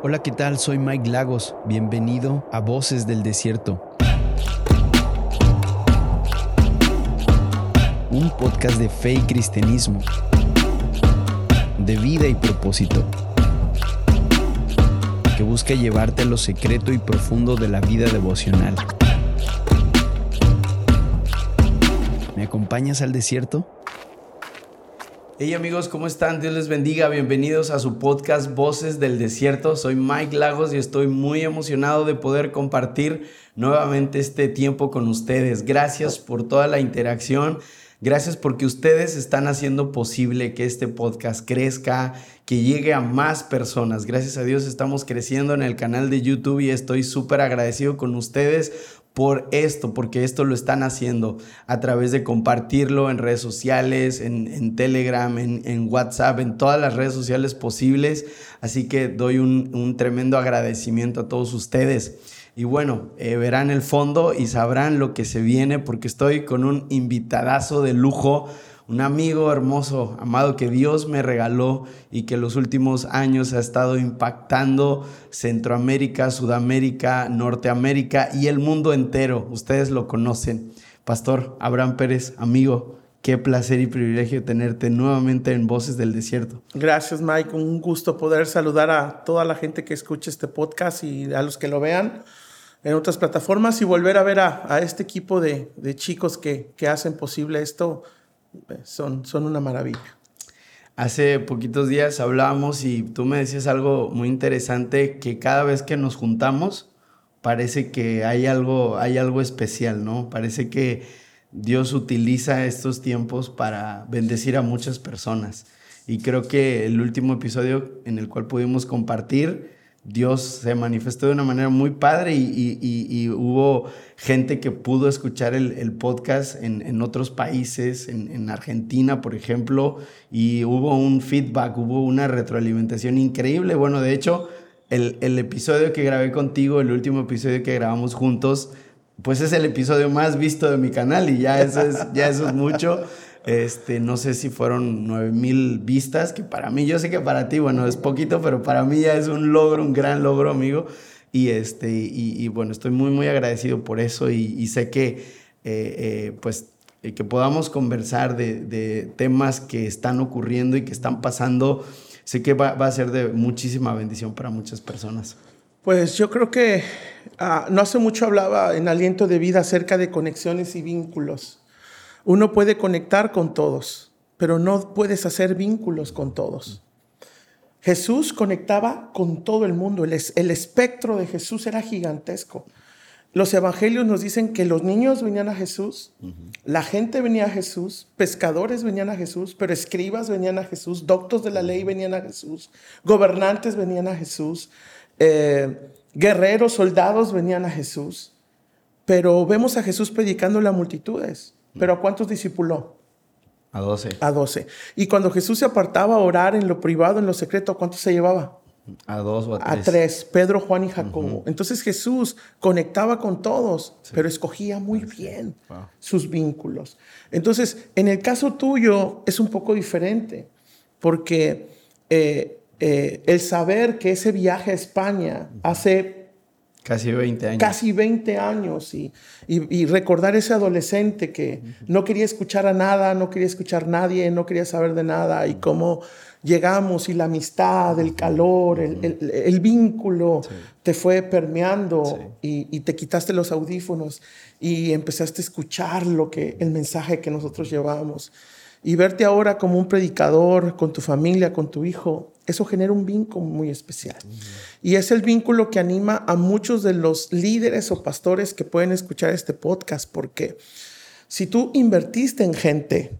Hola, ¿qué tal? Soy Mike Lagos. Bienvenido a Voces del Desierto. Un podcast de fe y cristianismo, de vida y propósito, que busca llevarte a lo secreto y profundo de la vida devocional. ¿Me acompañas al desierto? Hey amigos, ¿cómo están? Dios les bendiga. Bienvenidos a su podcast Voces del Desierto. Soy Mike Lagos y estoy muy emocionado de poder compartir nuevamente este tiempo con ustedes. Gracias por toda la interacción. Gracias porque ustedes están haciendo posible que este podcast crezca, que llegue a más personas. Gracias a Dios estamos creciendo en el canal de YouTube y estoy súper agradecido con ustedes por esto, porque esto lo están haciendo a través de compartirlo en redes sociales, en, Telegram, en, WhatsApp, en todas las redes sociales posibles. Así que doy un, tremendo agradecimiento a todos ustedes. Y bueno, eh, verán el fondo y sabrán lo que se viene porque estoy con un invitadazo de lujo un amigo hermoso, amado, que Dios me regaló y que los últimos años ha estado impactando Centroamérica, Sudamérica, Norteamérica y el mundo entero. Ustedes lo conocen. Pastor Abraham Pérez, amigo, qué placer y privilegio tenerte nuevamente en Voces del Desierto. Gracias, Mike. Un gusto poder saludar a toda la gente que escuche este podcast y a los que lo vean en otras plataformas y volver a ver a, este equipo de, chicos que, que hacen posible esto son, son una maravilla. Hace poquitos días hablábamos y tú me decías algo muy interesante, que cada vez que nos juntamos parece que hay algo, hay algo especial, ¿no? Parece que Dios utiliza estos tiempos para bendecir a muchas personas. Y creo que el último episodio en el cual pudimos compartir, Dios se manifestó de una manera muy padre y, hubo gente que pudo escuchar el, podcast en, otros países, en, Argentina, por ejemplo, y hubo un feedback, hubo una retroalimentación increíble. Bueno, de hecho, el, el episodio que grabé contigo, el último episodio que grabamos juntos, pues es el episodio más visto de mi canal y ya eso es, ya eso es mucho. Este, no sé si fueron 9000 vistas, que para mí, yo sé que para ti, bueno, es poquito, pero para mí ya es un logro, un gran logro, amigo. Y, este, y, bueno, estoy muy, muy agradecido por eso y, sé que, eh, eh, pues, eh, que podamos conversar de, temas que están ocurriendo y que están pasando, sé que va, a ser de muchísima bendición para muchas personas. Pues yo creo que ah, no hace mucho hablaba en Aliento de Vida acerca de conexiones y vínculos. Uno puede conectar con todos, pero no puedes hacer vínculos con todos. Jesús conectaba con todo el mundo, el, el espectro de Jesús era gigantesco. Los evangelios nos dicen que los niños venían a Jesús, la gente venía a Jesús, pescadores venían a Jesús, pero escribas venían a Jesús, doctos de la ley venían a Jesús, gobernantes venían a Jesús, eh, guerreros, soldados venían a Jesús. Pero vemos a Jesús predicando a multitudes. Pero ¿a cuántos discipuló? A doce. A doce. Y cuando Jesús se apartaba a orar en lo privado, en lo secreto, ¿a cuántos se llevaba? A dos o a tres. A tres, Pedro, Juan y Jacobo. Entonces Jesús conectaba con todos, pero escogía muy bien sus vínculos. Entonces, en el caso tuyo es un poco diferente, porque eh, eh, el saber que ese viaje a España hace Casi 20 años. Casi 20 años. Y, y, recordar ese adolescente que no quería escuchar a nada, no quería escuchar a nadie, no quería saber de nada. Y cómo llegamos y la amistad, el calor, el, el, vínculo te fue permeando y, y, te quitaste los audífonos y empezaste a escuchar lo que, el mensaje que nosotros llevamos. Y verte ahora como un predicador con tu familia, con tu hijo, eso genera un vínculo muy especial. Y es el vínculo que anima a muchos de los líderes o pastores que pueden escuchar este podcast, porque si tú invertiste en gente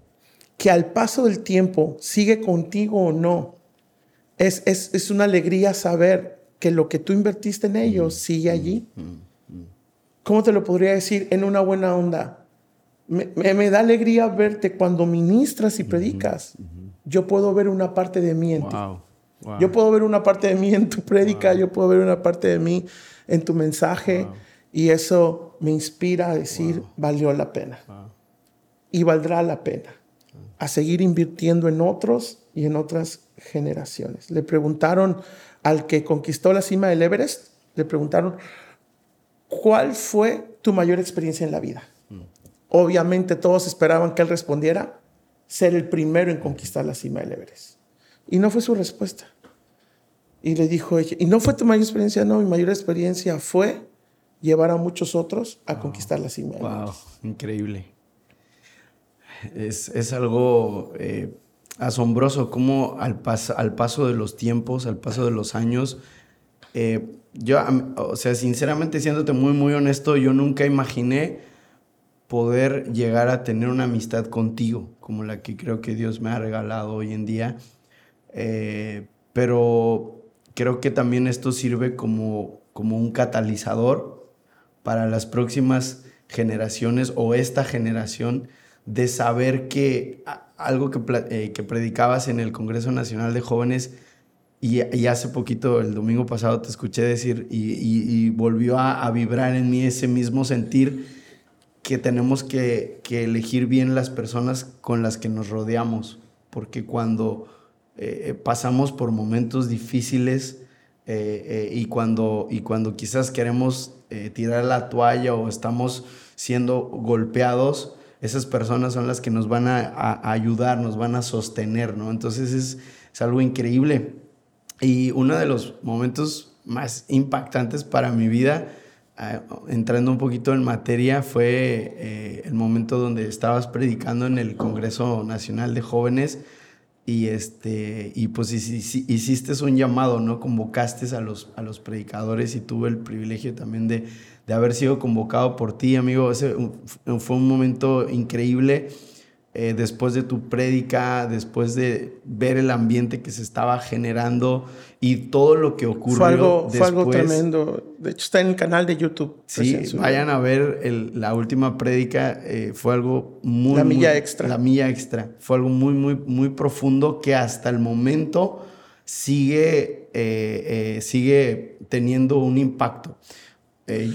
que al paso del tiempo sigue contigo o no, es, es, una alegría saber que lo que tú invertiste en ellos sigue allí. ¿Cómo te lo podría decir en una buena onda? Me, me, da alegría verte cuando ministras y predicas. Yo puedo ver una parte de mí en ti. Yo puedo ver una parte de mí en tu prédica, yo puedo ver una parte de mí en tu mensaje y eso me inspira a decir, valió la pena. Y valdrá la pena. A seguir invirtiendo en otros y en otras generaciones. Le preguntaron al que conquistó la cima del Everest, le preguntaron, ¿cuál fue tu mayor experiencia en la vida? Obviamente todos esperaban que él respondiera, ser el primero en conquistar la cima del Everest. Y no fue su respuesta. Y le dijo ella, ¿y no fue tu mayor experiencia? No, mi mayor experiencia fue llevar a muchos otros a conquistar la cima. Wow, increíble. Es, algo eh, asombroso cómo al, al paso de los tiempos, al paso de los años, eh, yo, o sea, sinceramente, siéndote muy, muy honesto, yo nunca imaginé poder llegar a tener una amistad contigo, como la que creo que Dios me ha regalado hoy en día. Eh, pero creo que también esto sirve como, como un catalizador para las próximas generaciones o esta generación de saber que algo que, eh, que predicabas en el Congreso Nacional de Jóvenes y, hace poquito, el domingo pasado, te escuché decir y, volvió a, vibrar en mí ese mismo sentir que tenemos que, elegir bien las personas con las que nos rodeamos, porque cuando eh, pasamos por momentos difíciles eh, y, cuando, y cuando quizás queremos tirar la toalla o estamos siendo golpeados, esas personas son las que nos van a, ayudar, nos van a sostener, ¿no? Entonces es, algo increíble. Y uno de los momentos más impactantes para mi vida, ah, entrando un poquito en materia, fue eh, el momento donde estabas predicando en el Congreso Nacional de Jóvenes y, este, y pues hiciste un llamado, ¿no? Convocaste a los, a los predicadores y tuve el privilegio también de, de haber sido convocado por ti, amigo. Ese fue un momento increíble. Eh, después de tu prédica, después de ver el ambiente que se estaba generando y todo lo que ocurrió. Fue algo, fue algo tremendo. De hecho, está en el canal de YouTube. Sí, vayan a ver la última prédica. Eh, fue algo muy. La milla extra. La milla extra. Fue algo muy, muy, muy profundo que hasta el momento sigue, eh, sigue teniendo un impacto. Eh,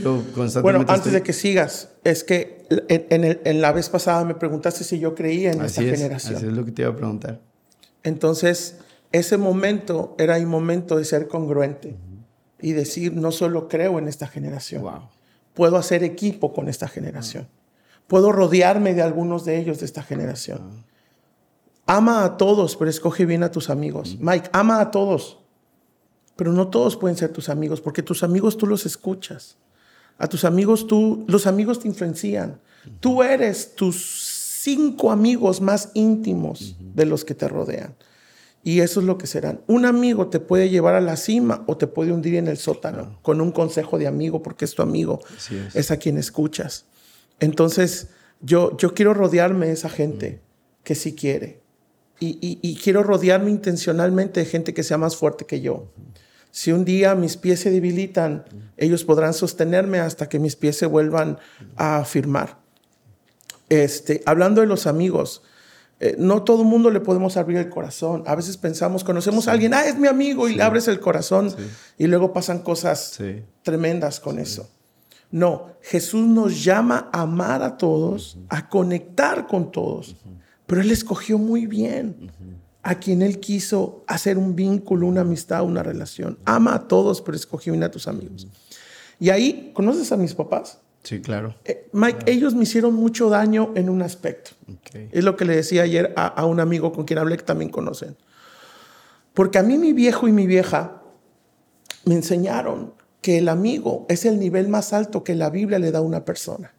bueno, antes de que sigas, es que en, la vez pasada me preguntaste si yo creía en esta generación. Así es lo que te iba a preguntar. Entonces, ese momento era el momento de ser congruente y decir, no solo creo en esta generación, puedo hacer equipo con esta generación, puedo rodearme de algunos de ellos de esta generación. Ama a todos, pero escoge bien a tus amigos. Mike, ama a todos, pero no todos pueden ser tus amigos, porque tus amigos tú los escuchas. A tus amigos tú, los amigos te influencian. Tú eres tus cinco amigos más íntimos de los que te rodean. Y eso es lo que serán. Un amigo te puede llevar a la cima o te puede hundir en el sótano con un consejo de amigo, porque es tu amigo, es. a quien escuchas. Entonces, yo, yo quiero rodearme de esa gente que sí quiere. Y, quiero rodearme intencionalmente de gente que sea más fuerte que yo. Si un día mis pies se debilitan, ellos podrán sostenerme hasta que mis pies se vuelvan a afirmar. Este, hablando de los amigos, eh, no todo el mundo le podemos abrir el corazón. A veces pensamos, conocemos a alguien, ah, es mi amigo, y le abres el corazón, y luego pasan cosas tremendas con eso. No, Jesús nos llama a amar a todos, a conectar con todos, pero Él escogió muy bien a quien Él quiso hacer un vínculo, una amistad, una relación. Ama a todos, pero escogió bien a tus amigos. Y ahí, ¿conoces a mis papás? Sí, claro. Eh, Mike, ellos me hicieron mucho daño en un aspecto. Es lo que le decía ayer a, un amigo con quien hablé que también conocen. Porque a mí mi viejo y mi vieja me enseñaron que el amigo es el nivel más alto que la Biblia le da a una persona.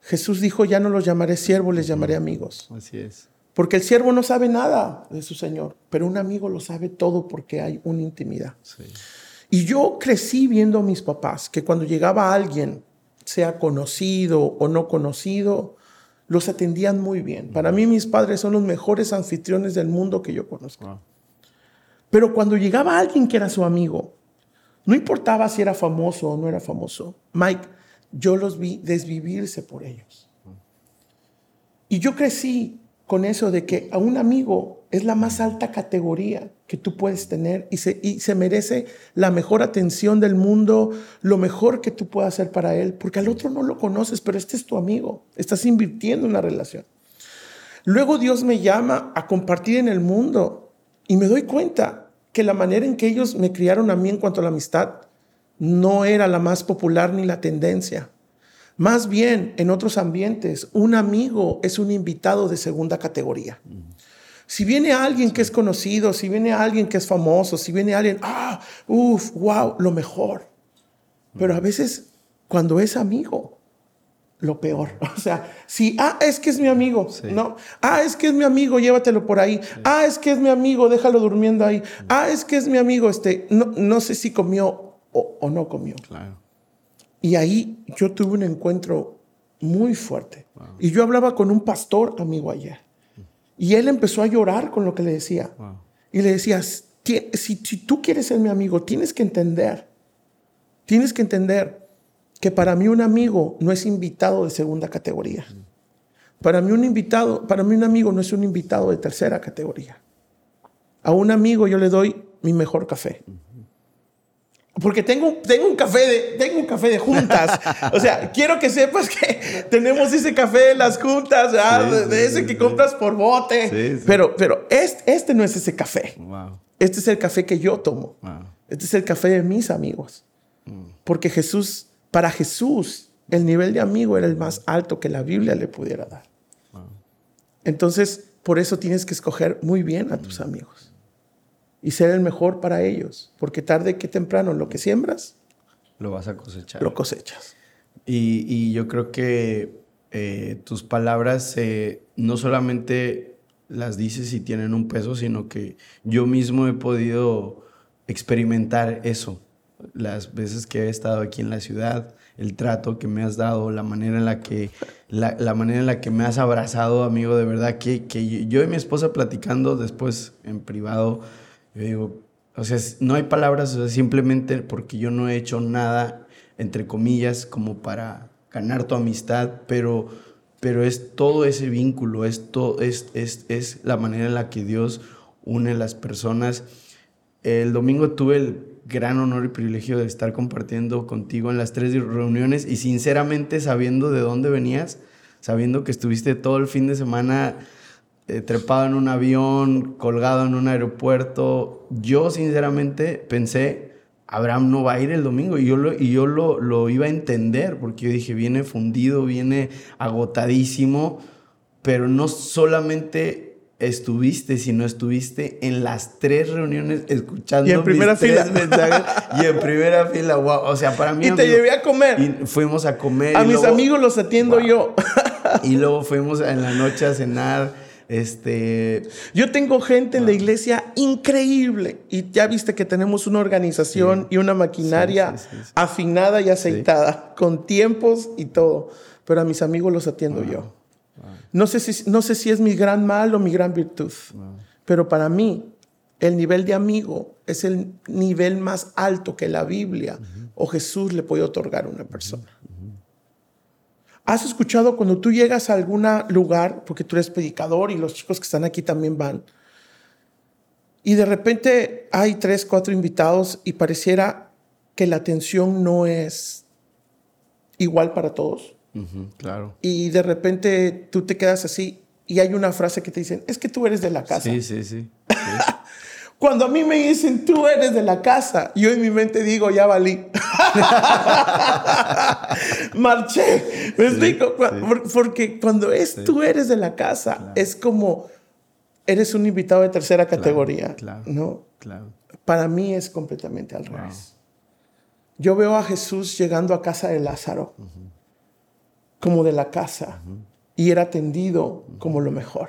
Jesús dijo, ya no los llamaré siervos, les llamaré amigos. Así es. Porque el siervo no sabe nada de su Señor, pero un amigo lo sabe todo porque hay una intimidad. Y yo crecí viendo a mis papás que cuando llegaba alguien, sea conocido o no conocido, los atendían muy bien. Para mí mis padres son los mejores anfitriones del mundo que yo conozco. Pero cuando llegaba alguien que era su amigo, no importaba si era famoso o no era famoso, Mike, yo los vi desvivirse por ellos. Y yo crecí con eso de que a un amigo es la más alta categoría que tú puedes tener y se, y se merece la mejor atención del mundo, lo mejor que tú puedas hacer para él, porque al otro no lo conoces, pero este es tu amigo, estás invirtiendo en una relación. Luego Dios me llama a compartir en el mundo Y me doy cuenta que la manera en que ellos me criaron a mí en cuanto a la amistad no era la más popular ni la tendencia. Más bien, en otros ambientes, un amigo es un invitado de segunda categoría. Si viene alguien que es conocido, si viene alguien que es famoso, si viene alguien, ah, uff, wow, lo mejor. Pero a veces, cuando es amigo, lo peor. O sea, si, ah, es que es mi amigo, no, ah, es que es mi amigo, llévatelo por ahí, ah, es que es mi amigo, déjalo durmiendo ahí, ah, es que es mi amigo, este, no, no sé si comió o, no comió. Claro. Y ahí yo tuve un encuentro muy fuerte. Y yo hablaba con un pastor amigo ayer. Y él empezó a llorar con lo que le decía. Y le decía, si, si tú quieres ser mi amigo, tienes que entender, tienes que entender que para mí un amigo no es invitado de segunda categoría. Para mí un invitado, para mí un amigo no es un invitado de tercera categoría. A un amigo yo le doy mi mejor café. Porque tengo, tengo, un café de, tengo un café de juntas. O sea, quiero que sepas que tenemos ese café de las juntas, de, ese que compras por bote. Pero, pero este, este, no es ese café. Este es el café que yo tomo. Este es el café de mis amigos. Mm. Porque Jesús, para Jesús, el nivel de amigo era el más alto que la Biblia le pudiera dar. Entonces, por eso tienes que escoger muy bien a tus mm. amigos y ser el mejor para ellos, porque tarde que temprano lo que siembras, lo vas a cosechar. Lo cosechas. Y, yo creo que eh, tus palabras eh, no solamente las dices y tienen un peso, sino que yo mismo he podido experimentar eso. Las veces que he estado aquí en la ciudad, el trato que me has dado, la manera en la que, la, la manera en la que me has abrazado, amigo, de verdad, que, que yo y mi esposa platicando después en privado, yo digo, o sea, no hay palabras, o sea, simplemente porque yo no he hecho nada, entre comillas, como para ganar tu amistad, pero, pero es todo ese vínculo, es, es, es, es la manera en la que Dios une las personas. El domingo tuve el gran honor y privilegio de estar compartiendo contigo en las tres reuniones y sinceramente sabiendo de dónde venías, sabiendo que estuviste todo el fin de semana eh, trepado en un avión, colgado en un aeropuerto. Yo sinceramente pensé, Abraham no va a ir el domingo y yo lo, y yo lo, lo iba a entender porque yo dije, viene fundido, viene agotadísimo, pero no solamente estuviste, sino estuviste en las tres reuniones escuchando y en primera fila. mensajes y en primera fila, wow, o sea, para mí y te llevé a comer. Y fuimos a comer. A mis amigos los atiendo yo. y luego fuimos en la noche a cenar este, yo tengo gente en la iglesia increíble y ya viste que tenemos una organización y una maquinaria afinada y aceitada, con tiempos y todo, pero a mis amigos los atiendo yo. No, sé si, no sé si es mi gran mal o mi gran virtud, pero para mí el nivel de amigo es el nivel más alto que la Biblia o Jesús le puede otorgar a una persona. ¿Has escuchado cuando tú llegas a algún lugar, porque tú eres predicador y los chicos que están aquí también van, y de repente hay tres, cuatro invitados y pareciera que la atención no es igual para todos? claro. Y de repente tú te quedas así y hay una frase que te dicen, es que tú eres de la casa. Sí, sí, sí. Cuando a mí me dicen, tú eres de la casa, yo en mi mente digo, ya valí. Marché. ¿Me explico? Porque cuando es tú eres de la casa, es como eres un invitado de tercera categoría. Claro, ¿no? claro. Para mí es completamente al revés. Yo veo a Jesús llegando a casa de Lázaro, como de la casa, y era atendido como lo mejor.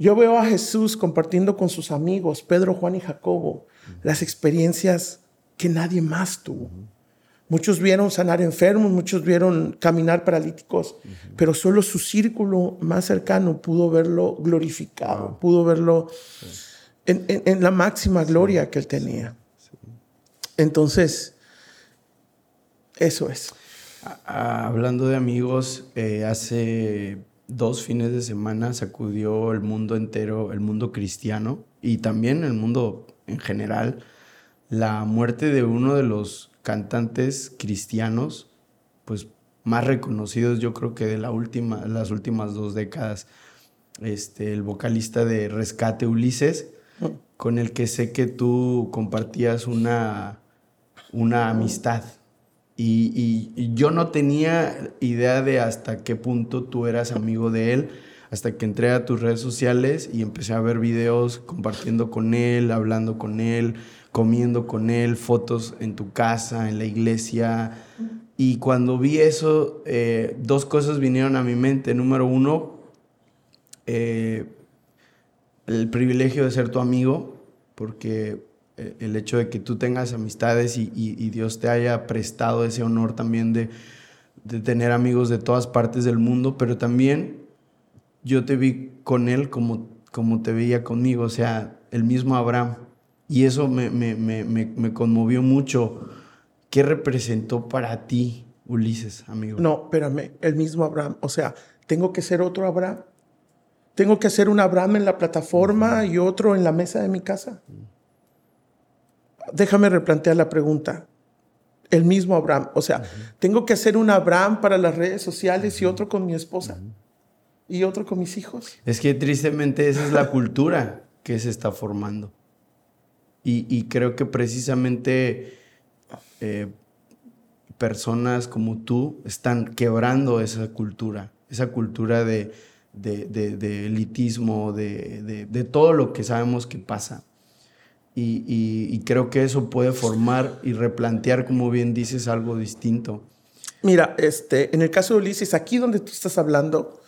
Yo veo a Jesús compartiendo con sus amigos, Pedro, Juan y Jacobo, las experiencias que nadie más tuvo. Muchos vieron sanar enfermos, muchos vieron caminar paralíticos, pero solo su círculo más cercano pudo verlo glorificado, pudo verlo en, la máxima gloria que él tenía. Entonces, eso es. Hablando de amigos, eh, hace dos fines de semana sacudió el mundo entero, el mundo cristiano y también el mundo en general, la muerte de uno de los cantantes cristianos, pues más reconocidos yo creo que de la última, las últimas dos décadas, este, el vocalista de Rescate Ulises. con el que sé que tú compartías una, una amistad. Y, yo no tenía idea de hasta qué punto tú eras amigo de él, hasta que entré a tus redes sociales y empecé a ver videos compartiendo con él, hablando con él, comiendo con él, fotos en tu casa, en la iglesia. Y cuando vi eso, eh, dos cosas vinieron a mi mente. Número uno, eh, el privilegio de ser tu amigo, porque el hecho de que tú tengas amistades y, Dios te haya prestado ese honor también de, tener amigos de todas partes del mundo, pero también yo te vi con él como, como te veía conmigo, o sea, el mismo Abraham. Y eso me, me, conmovió mucho. ¿Qué representó para ti, Ulises, amigo? No, espérame, el mismo Abraham. O sea, tengo que ser otro Abraham. Tengo que hacer un Abraham en la plataforma y otro en la mesa de mi casa déjame replantear la pregunta. El mismo Abraham. O sea, tengo que hacer un Abraham para las redes sociales y otro con mi esposa. Y otro con mis hijos. Es que tristemente esa es la cultura que se está formando. Y, creo que precisamente eh, personas como tú están quebrando esa cultura, esa cultura de, de elitismo, de, todo lo que sabemos que pasa. Y, creo que eso puede formar y replantear, como bien dices, algo distinto. Mira, este, en el caso de Ulises, aquí donde tú estás hablando,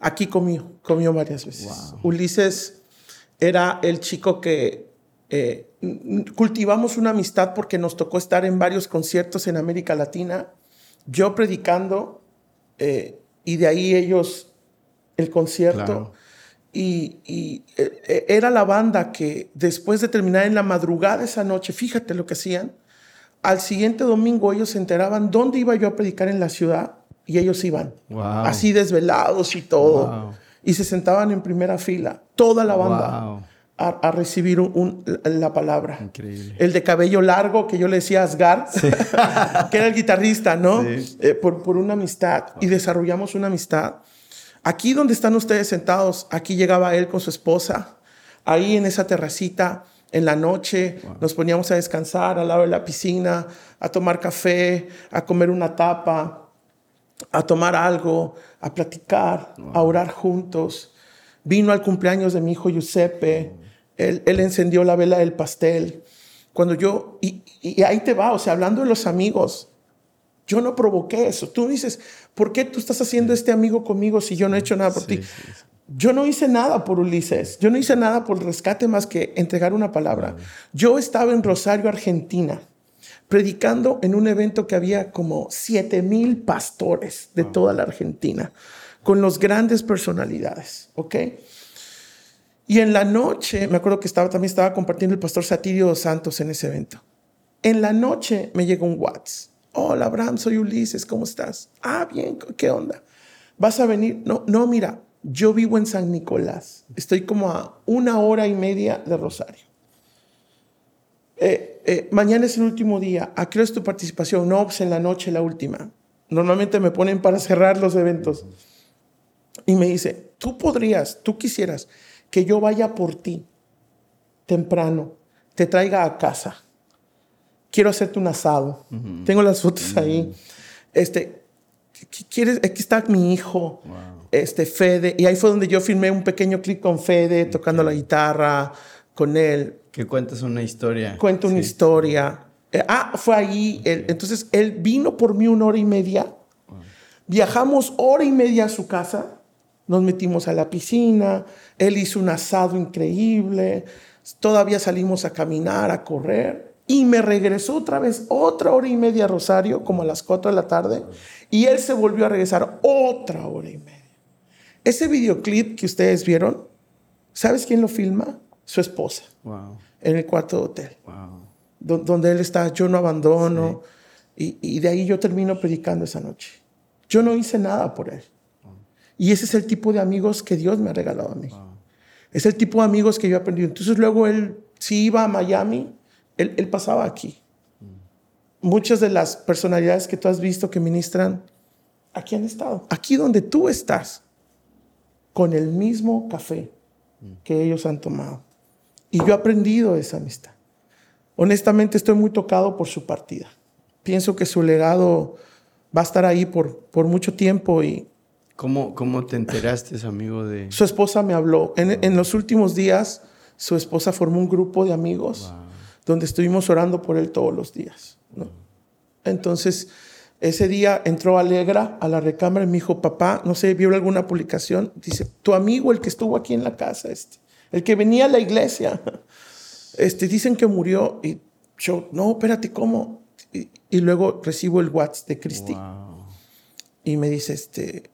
aquí comió, comió varias veces. Ulises era el chico que eh, cultivamos una amistad porque nos tocó estar en varios conciertos en América Latina, yo predicando, eh, y de ahí ellos el concierto. Y, eh, eh, era la banda que después de terminar en la madrugada esa noche, fíjate lo que hacían, al siguiente domingo ellos se enteraban dónde iba yo a predicar en la ciudad y ellos iban, así desvelados y todo. Y se sentaban en primera fila, toda la banda. A, recibir la palabra. Increíble. El de cabello largo, que yo le decía Asgar, que era el guitarrista, ¿no? Eh, por, por, una amistad. Y desarrollamos una amistad Aquí donde están ustedes sentados, aquí llegaba él con su esposa, ahí en esa terracita, en la noche nos poníamos a descansar al lado de la piscina, a tomar café, a comer una tapa, a tomar algo, a platicar, a orar juntos. Vino al cumpleaños de mi hijo Giuseppe, él, encendió la vela del pastel. Cuando yo, y, y ahí te va, o sea, hablando de los amigos, yo no provoqué eso. Tú dices, ¿por qué tú estás haciendo este amigo conmigo si yo no he hecho nada por ti? Yo no hice nada por Ulises. Yo no hice nada por el rescate más que entregar una palabra. Yo estaba en Rosario, Argentina, predicando en un evento que había como 7 mil pastores de toda la Argentina, con los grandes personalidades, ¿ok? Y en la noche, me acuerdo que estaba, también estaba compartiendo el pastor Satirio Santos en ese evento. En la noche me llegó un WhatsApp Hola, Abraham, soy Ulises, ¿cómo estás? Ah, bien, ¿qué onda? ¿Vas a venir? No, no, mira, yo vivo en San Nicolás. Estoy como a una hora y media de Rosario. Eh, eh, mañana es el último día. ¿A es tu participación? No, pues en la noche la última. Normalmente me ponen para cerrar los eventos. Y me dice, tú podrías, tú quisieras que yo vaya por ti temprano, te traiga a casa quiero hacerte un asado. Tengo las fotos ahí. Este, ¿quieres? Aquí está mi hijo, este, Fede. Y ahí fue donde yo filmé un pequeño clip con Fede, tocando la guitarra con él. Que cuentas una historia. Cuento una historia. Eh, ah, fue ahí. entonces, él vino por mí una hora y media. Viajamos hora y media a su casa. Nos metimos a la piscina. Él hizo un asado increíble. Todavía salimos a caminar, a correr y me regresó otra vez otra hora y media a Rosario, como a las 4 de la tarde, y él se volvió a regresar otra hora y media. Ese videoclip que ustedes vieron, ¿sabes quién lo filma? Su esposa. En el cuarto de hotel. donde él está, yo no abandono. Y, de ahí yo termino predicando esa noche. Yo no hice nada por él. Y ese es el tipo de amigos que Dios me ha regalado a mí. Es el tipo de amigos que yo he aprendido. Entonces luego él, si iba a Miami, él, pasaba aquí. Muchas de las personalidades que tú has visto que ministran, aquí han estado. Aquí donde tú estás, con el mismo café que ellos han tomado. Y yo he aprendido esa amistad. Honestamente estoy muy tocado por su partida. Pienso que su legado va a estar ahí por, por mucho tiempo y... ¿Cómo, ¿Cómo te enteraste, amigo de...? Su esposa me habló. En, en los últimos días, su esposa formó un grupo de amigos donde estuvimos orando por él todos los días. Entonces, ese día entró Alegra a la recámara y me dijo, papá, no sé, vio alguna publicación. Dice, tu amigo, el que estuvo aquí en la casa, este, el que venía a la iglesia, este, dicen que murió. Y yo, no, espérate, ¿cómo? Y, luego recibo el WhatsApp de Cristi. Y me dice, este,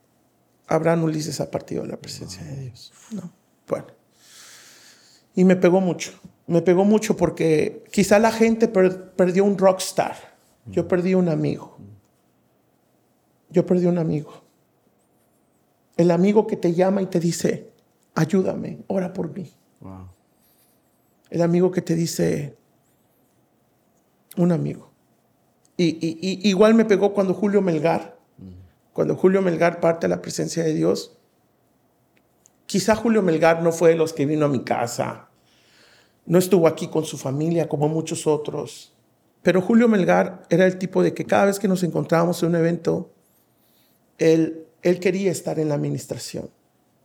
Abraham Ulises ha partido de la presencia de Dios. No, bueno. Y me pegó mucho. Me pegó mucho porque quizá la gente perdió un rockstar. Yo perdí un amigo. Yo perdí un amigo. El amigo que te llama y te dice, ayúdame, ora por mí. El amigo que te dice, un amigo. Y, igual me pegó cuando Julio Melgar, cuando Julio Melgar parte a la presencia de Dios. Quizá Julio Melgar no fue de los que vino a mi casa, no estuvo aquí con su familia como muchos otros, pero Julio Melgar era el tipo de que cada vez que nos encontrábamos en un evento, él, él quería estar en la administración.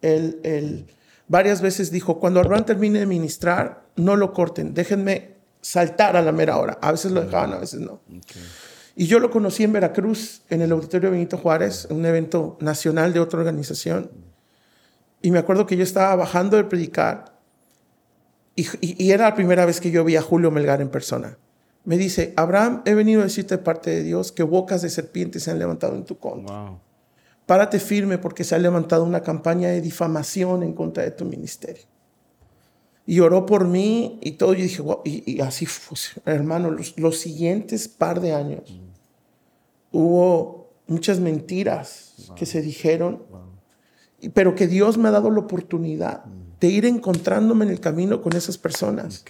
Él, él varias veces dijo, cuando Abraham termine de ministrar, no lo corten, déjenme saltar a la mera hora. A veces lo dejaban, a veces no. Y yo lo conocí en Veracruz, en el Auditorio Benito Juárez, un evento nacional de otra organización. Y me acuerdo que yo estaba bajando de predicar y, y, era la primera vez que yo vi a Julio Melgar en persona. Me dice, Abraham, he venido a decirte de parte de Dios que bocas de serpientes se han levantado en tu contra. Párate firme porque se ha levantado una campaña de difamación en contra de tu ministerio. Y oró por mí y todo. Y dije, y, así fue, hermano, los, siguientes par de años hubo muchas mentiras que se dijeron, pero que Dios me ha dado la oportunidad mm. De ir encontrándome en el camino con esas personas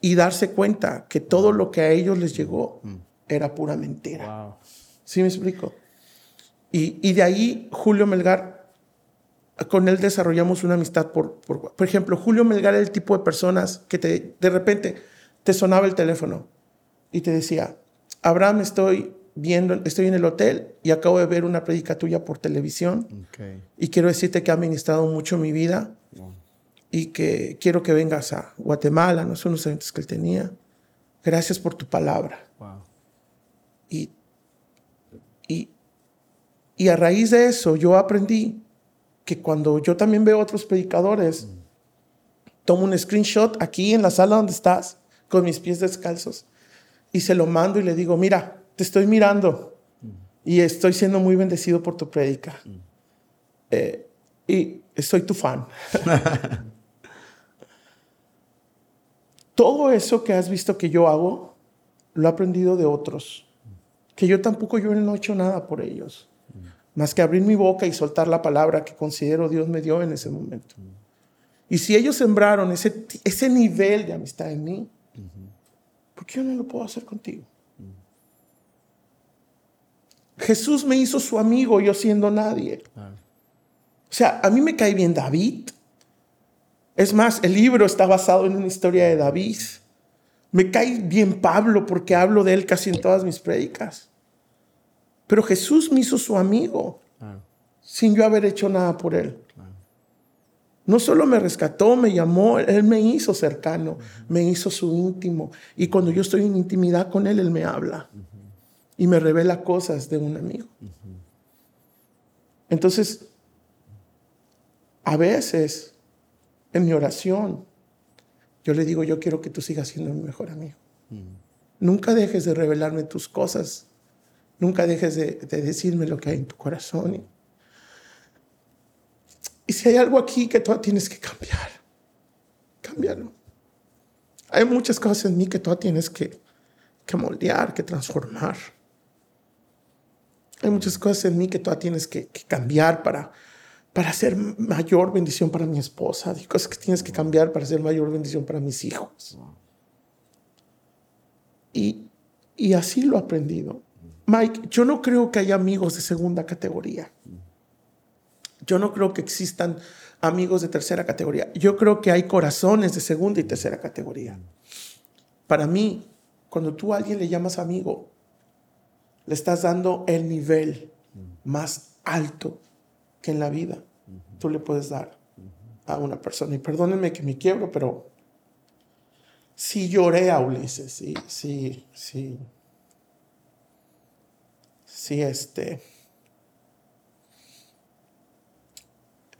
y darse cuenta que todo lo que a ellos les llegó mm. era pura mentira. ¿Sí me explico? Y, de ahí Julio Melgar, con él desarrollamos una amistad. Por, por, ejemplo, Julio Melgar era el tipo de personas que te, de repente te sonaba el teléfono y te decía, Abraham, estoy viendo, estoy en el hotel y acabo de ver una predica tuya por televisión y quiero decirte que ha ministrado mucho mi vida y que quiero que vengas a Guatemala, no son los eventos que él tenía. Gracias por tu palabra. Y, y, y a raíz de eso yo aprendí que cuando yo también veo otros predicadores, tomo un screenshot aquí en la sala donde estás, con mis pies descalzos, y se lo mando y le digo, mira, te estoy mirando y estoy siendo muy bendecido por tu predica. Eh, y soy tu fan. Todo eso que has visto que yo hago, lo he aprendido de otros, que yo tampoco yo no he hecho nada por ellos más que abrir mi boca y soltar la palabra que considero Dios me dio en ese momento. Y si ellos sembraron ese, ese nivel de amistad en mí, ¿por qué yo no lo puedo hacer contigo? Jesús me hizo su amigo, yo siendo nadie. O sea, a mí me cae bien David. Es más, el libro está basado en una historia de David. Me cae bien Pablo porque hablo de él casi en todas mis prédicas. Pero Jesús me hizo su amigo sin yo haber hecho nada por él. No solo me rescató, me llamó, él me hizo cercano, me hizo su íntimo. Y cuando yo estoy en intimidad con él, él me habla y me revela cosas de un amigo. Entonces, a veces en mi oración, yo le digo, yo quiero que tú sigas siendo mi mejor amigo. Nunca dejes de revelarme tus cosas Nunca dejes de, decirme lo que hay en tu corazón. Y, si hay algo aquí que tú tienes que cambiar, cámbialo. Hay muchas cosas en mí que tú tienes que, que moldear, que transformar. Hay muchas cosas en mí que tú tienes que, cambiar para, para hacer mayor bendición para mi esposa. Hay cosas que tienes que cambiar para hacer mayor bendición para mis hijos. Y, y así lo he aprendido. Mike, yo no creo que haya amigos de segunda categoría. Yo no creo que existan amigos de tercera categoría. Yo creo que hay corazones de segunda y tercera categoría. Para mí, cuando tú a alguien le llamas amigo, le estás dando el nivel más alto que en la vida tú le puedes dar a una persona. Y perdónenme que me quiebro, pero sí lloré a Ulises, sí, sí, sí. Sí, este.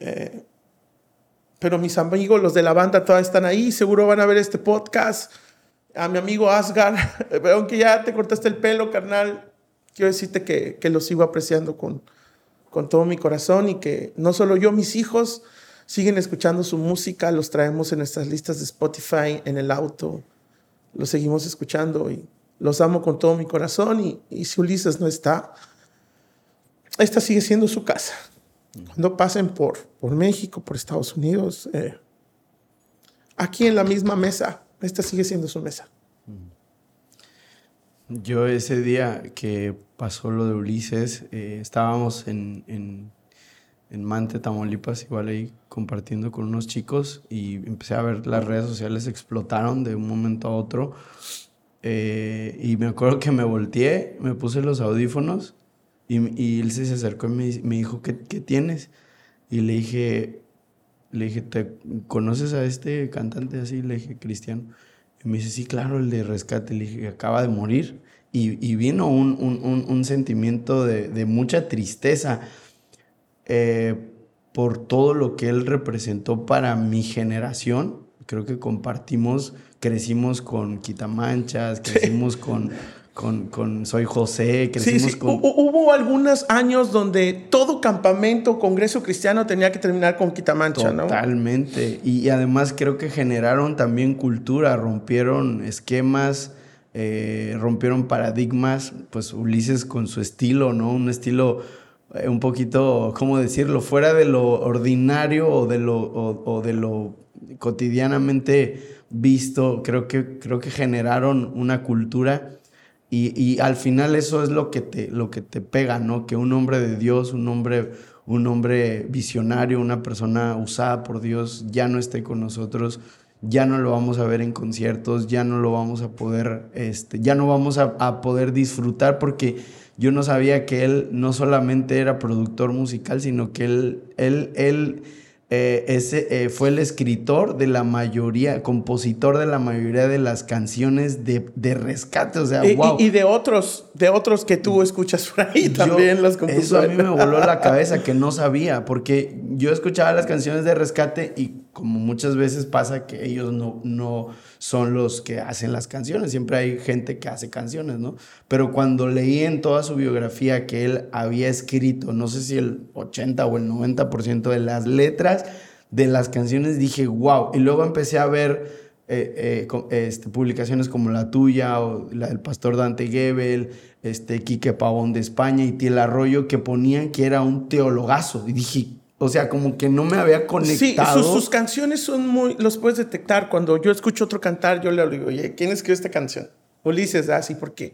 Eh, pero mis amigos, los de la banda, todavía están ahí. Seguro van a ver este podcast. A mi amigo Asgar, aunque ya te cortaste el pelo, carnal, quiero decirte que, que lo sigo apreciando con, con todo mi corazón y que no solo yo, mis hijos siguen escuchando su música, los traemos en nuestras listas de Spotify, en el auto, los seguimos escuchando y los amo con todo mi corazón y, y si Ulises no está, esta sigue siendo su casa. Cuando pasen por, por México, por Estados Unidos, eh, aquí en la misma mesa, esta sigue siendo su mesa. Yo ese día que pasó lo de Ulises, eh, estábamos en, en, en, Mante, Tamaulipas, igual ahí compartiendo con unos chicos y empecé a ver las redes sociales explotaron de un momento a otro. Eh, y me acuerdo que me volteé, me puse los audífonos y, y él se acercó y me, me dijo, ¿qué, ¿qué, tienes? Y le dije, le dije, ¿te conoces a este cantante así? Le dije, Cristiano. Y me dice, sí, claro, el de rescate. Le dije, acaba de morir. Y, y vino un, un, un, sentimiento de, de mucha tristeza eh, por todo lo que él representó para mi generación. Creo que compartimos, crecimos con Quitamanchas, crecimos sí. con, con, con, Soy José, crecimos sí, sí. con... Hubo algunos años donde todo campamento, congreso cristiano tenía que terminar con Quitamancha, Totalmente. ¿no? Totalmente. Y, y, además creo que generaron también cultura, rompieron esquemas, eh, rompieron paradigmas, pues Ulises con su estilo, ¿no? Un estilo eh, un poquito, ¿cómo decirlo? Fuera de lo ordinario o de lo, o, de lo cotidianamente visto, creo que, creo que generaron una cultura y, y, al final eso es lo que, te, lo que te pega, ¿no? Que un hombre de Dios, un hombre, un hombre visionario, una persona usada por Dios ya no esté con nosotros, ya no lo vamos a ver en conciertos, ya no lo vamos a poder, este, ya no vamos a, a poder disfrutar porque yo no sabía que él no solamente era productor musical, sino que él, él, él eh, ese, eh, fue el escritor de la mayoría, compositor de la mayoría de las canciones de, de rescate. O sea, y, wow. y, de otros, de otros que tú escuchas por ahí también yo, los compuso. Eso a mí me voló la cabeza que no sabía, porque yo escuchaba las canciones de rescate y como muchas veces pasa que ellos no, no son los que hacen las canciones, siempre hay gente que hace canciones, ¿no? Pero cuando leí en toda su biografía que él había escrito, no sé si el 80 o el 90% de las letras de las canciones, dije, wow, y luego empecé a ver... Eh, eh, este, publicaciones como la tuya o la del pastor Dante Gebel, este, Quique Pavón de España y Tiel Arroyo que ponían que era un teologazo. Y dije, o sea, como que no me había conectado. Sí, sus, sus, canciones son muy. Los puedes detectar. Cuando yo escucho otro cantar, yo le digo, oye, ¿quién escribió esta canción? Ulises, así, porque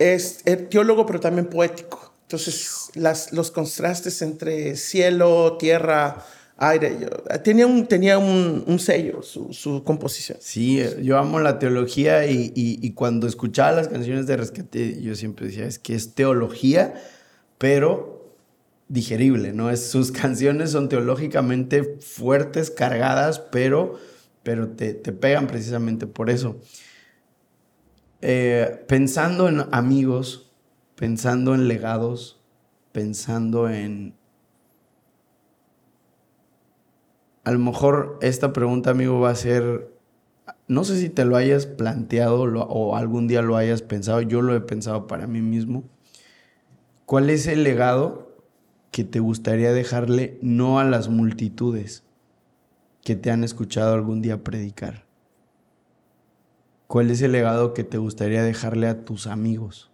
es, es teólogo, pero también poético. Entonces, las, los contrastes entre cielo, tierra, aire. Yo, tenía un, tenía un, un sello, su, su, composición. Sí, yo amo la teología y, y, y cuando escuchaba las canciones de Rescate, yo siempre decía, es que es teología, pero digerible, ¿no? Es, sus canciones son teológicamente fuertes, cargadas, pero, pero te, te pegan precisamente por eso. Eh, pensando en amigos, pensando en legados, pensando en... A lo mejor esta pregunta, amigo, va a ser... No sé si te lo hayas planteado o algún día lo hayas pensado, yo lo he pensado para mí mismo. ¿Cuál es el legado que te gustaría dejarle no a las multitudes que te han escuchado algún día predicar? ¿Cuál es el legado que te gustaría dejarle a tus amigos?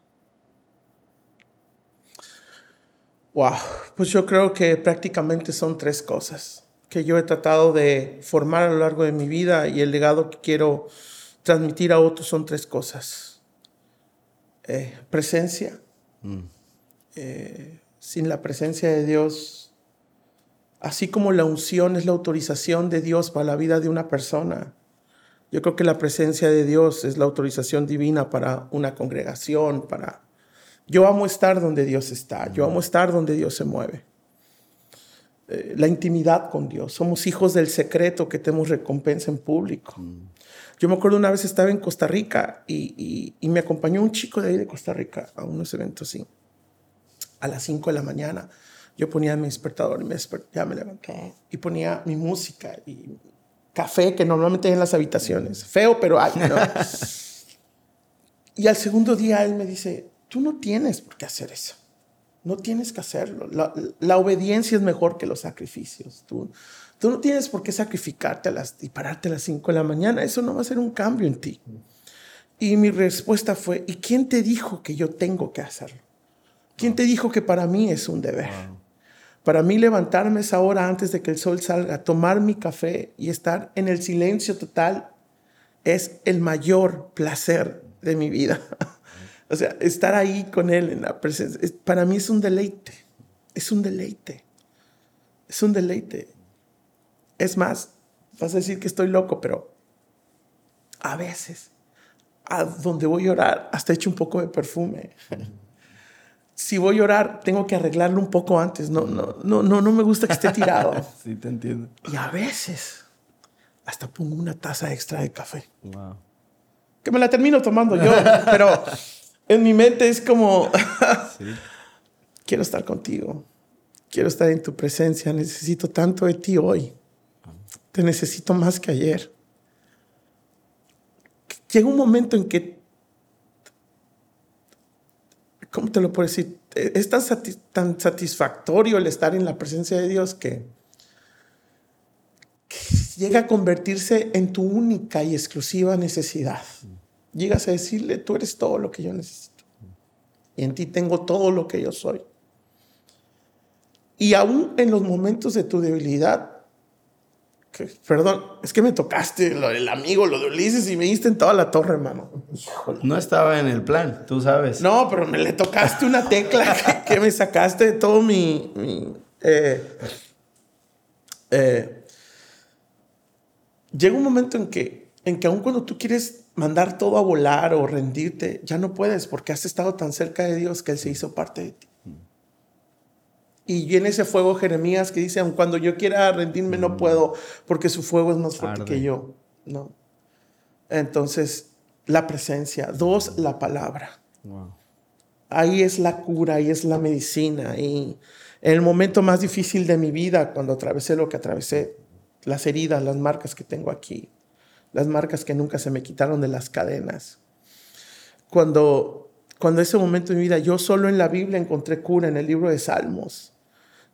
Wow, pues yo creo que prácticamente son tres cosas que yo he tratado de formar a lo largo de mi vida y el legado que quiero transmitir a otros son tres cosas. Eh, presencia. Mm. Eh, sin la presencia de Dios, Así como la unción es la autorización de Dios para la vida de una persona, yo creo que la presencia de Dios es la autorización divina para una congregación, para... Yo amo estar donde Dios está, yo amo estar donde Dios se mueve. Eh, la intimidad con Dios, somos hijos del secreto que tenemos recompensa en público. Yo me acuerdo una vez estaba en Costa Rica y, me acompañó un chico de ahí de Costa Rica a unos eventos así, a las 5 de la mañana. Yo ponía mi despertador y me ya me levanté y ponía mi música y café que normalmente hay en las habitaciones. Feo, pero hay. y al segundo día él me dice, tú no tienes por qué hacer eso. No tienes que hacerlo. La, obediencia es mejor que los sacrificios. Tú, tú no tienes por qué sacrificarte a las, y pararte a las 5 de la mañana. Eso no va a hacer un cambio en ti. Y mi respuesta fue, ¿y quién te dijo que yo tengo que hacerlo? ¿Quién te dijo que para mí es un deber? Para mí levantarme esa hora antes de que el sol salga, tomar mi café y estar en el silencio total es el mayor placer de mi vida. o sea, estar ahí con él en la presencia, para mí es un deleite, es un deleite, es un deleite. Es más, vas a decir que estoy loco, pero a veces, a donde voy a orar, hasta echo un poco de perfume si voy a llorar, tengo que arreglarlo un poco antes. No, no, no, no, no me gusta que esté tirado. sí, te entiendo. Y a veces hasta pongo una taza extra de café. Wow. Que me la termino tomando yo, pero en mi mente es como, quiero estar contigo, quiero estar en tu presencia, necesito tanto de ti hoy, te necesito más que ayer. Llega un momento en que ¿cómo te lo puedo decir? Es tan, satisfactorio el estar en la presencia de Dios que, llega a convertirse en tu única y exclusiva necesidad. Llegas a decirle, tú eres todo lo que yo necesito. Y en ti tengo todo lo que yo soy. Y aún en los momentos de tu debilidad, perdón, es que me tocaste lo del amigo, lo de Ulises y me diste en toda la torre, hermano. No estaba en el plan, tú sabes. No, pero me le tocaste una tecla que, me sacaste de todo mi. Eh, eh, llega un momento en que, en que aun cuando tú quieres mandar todo a volar o rendirte, ya no puedes porque has estado tan cerca de Dios que Él se hizo parte de ti. Y viene ese fuego Jeremías que dice, aun cuando yo quiera rendirme no mm. puedo porque su fuego es más fuerte que yo. ¿no? Entonces, la presencia. Dos, la palabra. Ahí es la cura, ahí es la medicina. Y en el momento más difícil de mi vida, cuando atravesé lo que atravesé, las heridas, las marcas que tengo aquí, las marcas que nunca se me quitaron de las cadenas. Cuando, cuando ese momento de mi vida, yo solo en la Biblia encontré cura en el libro de Salmos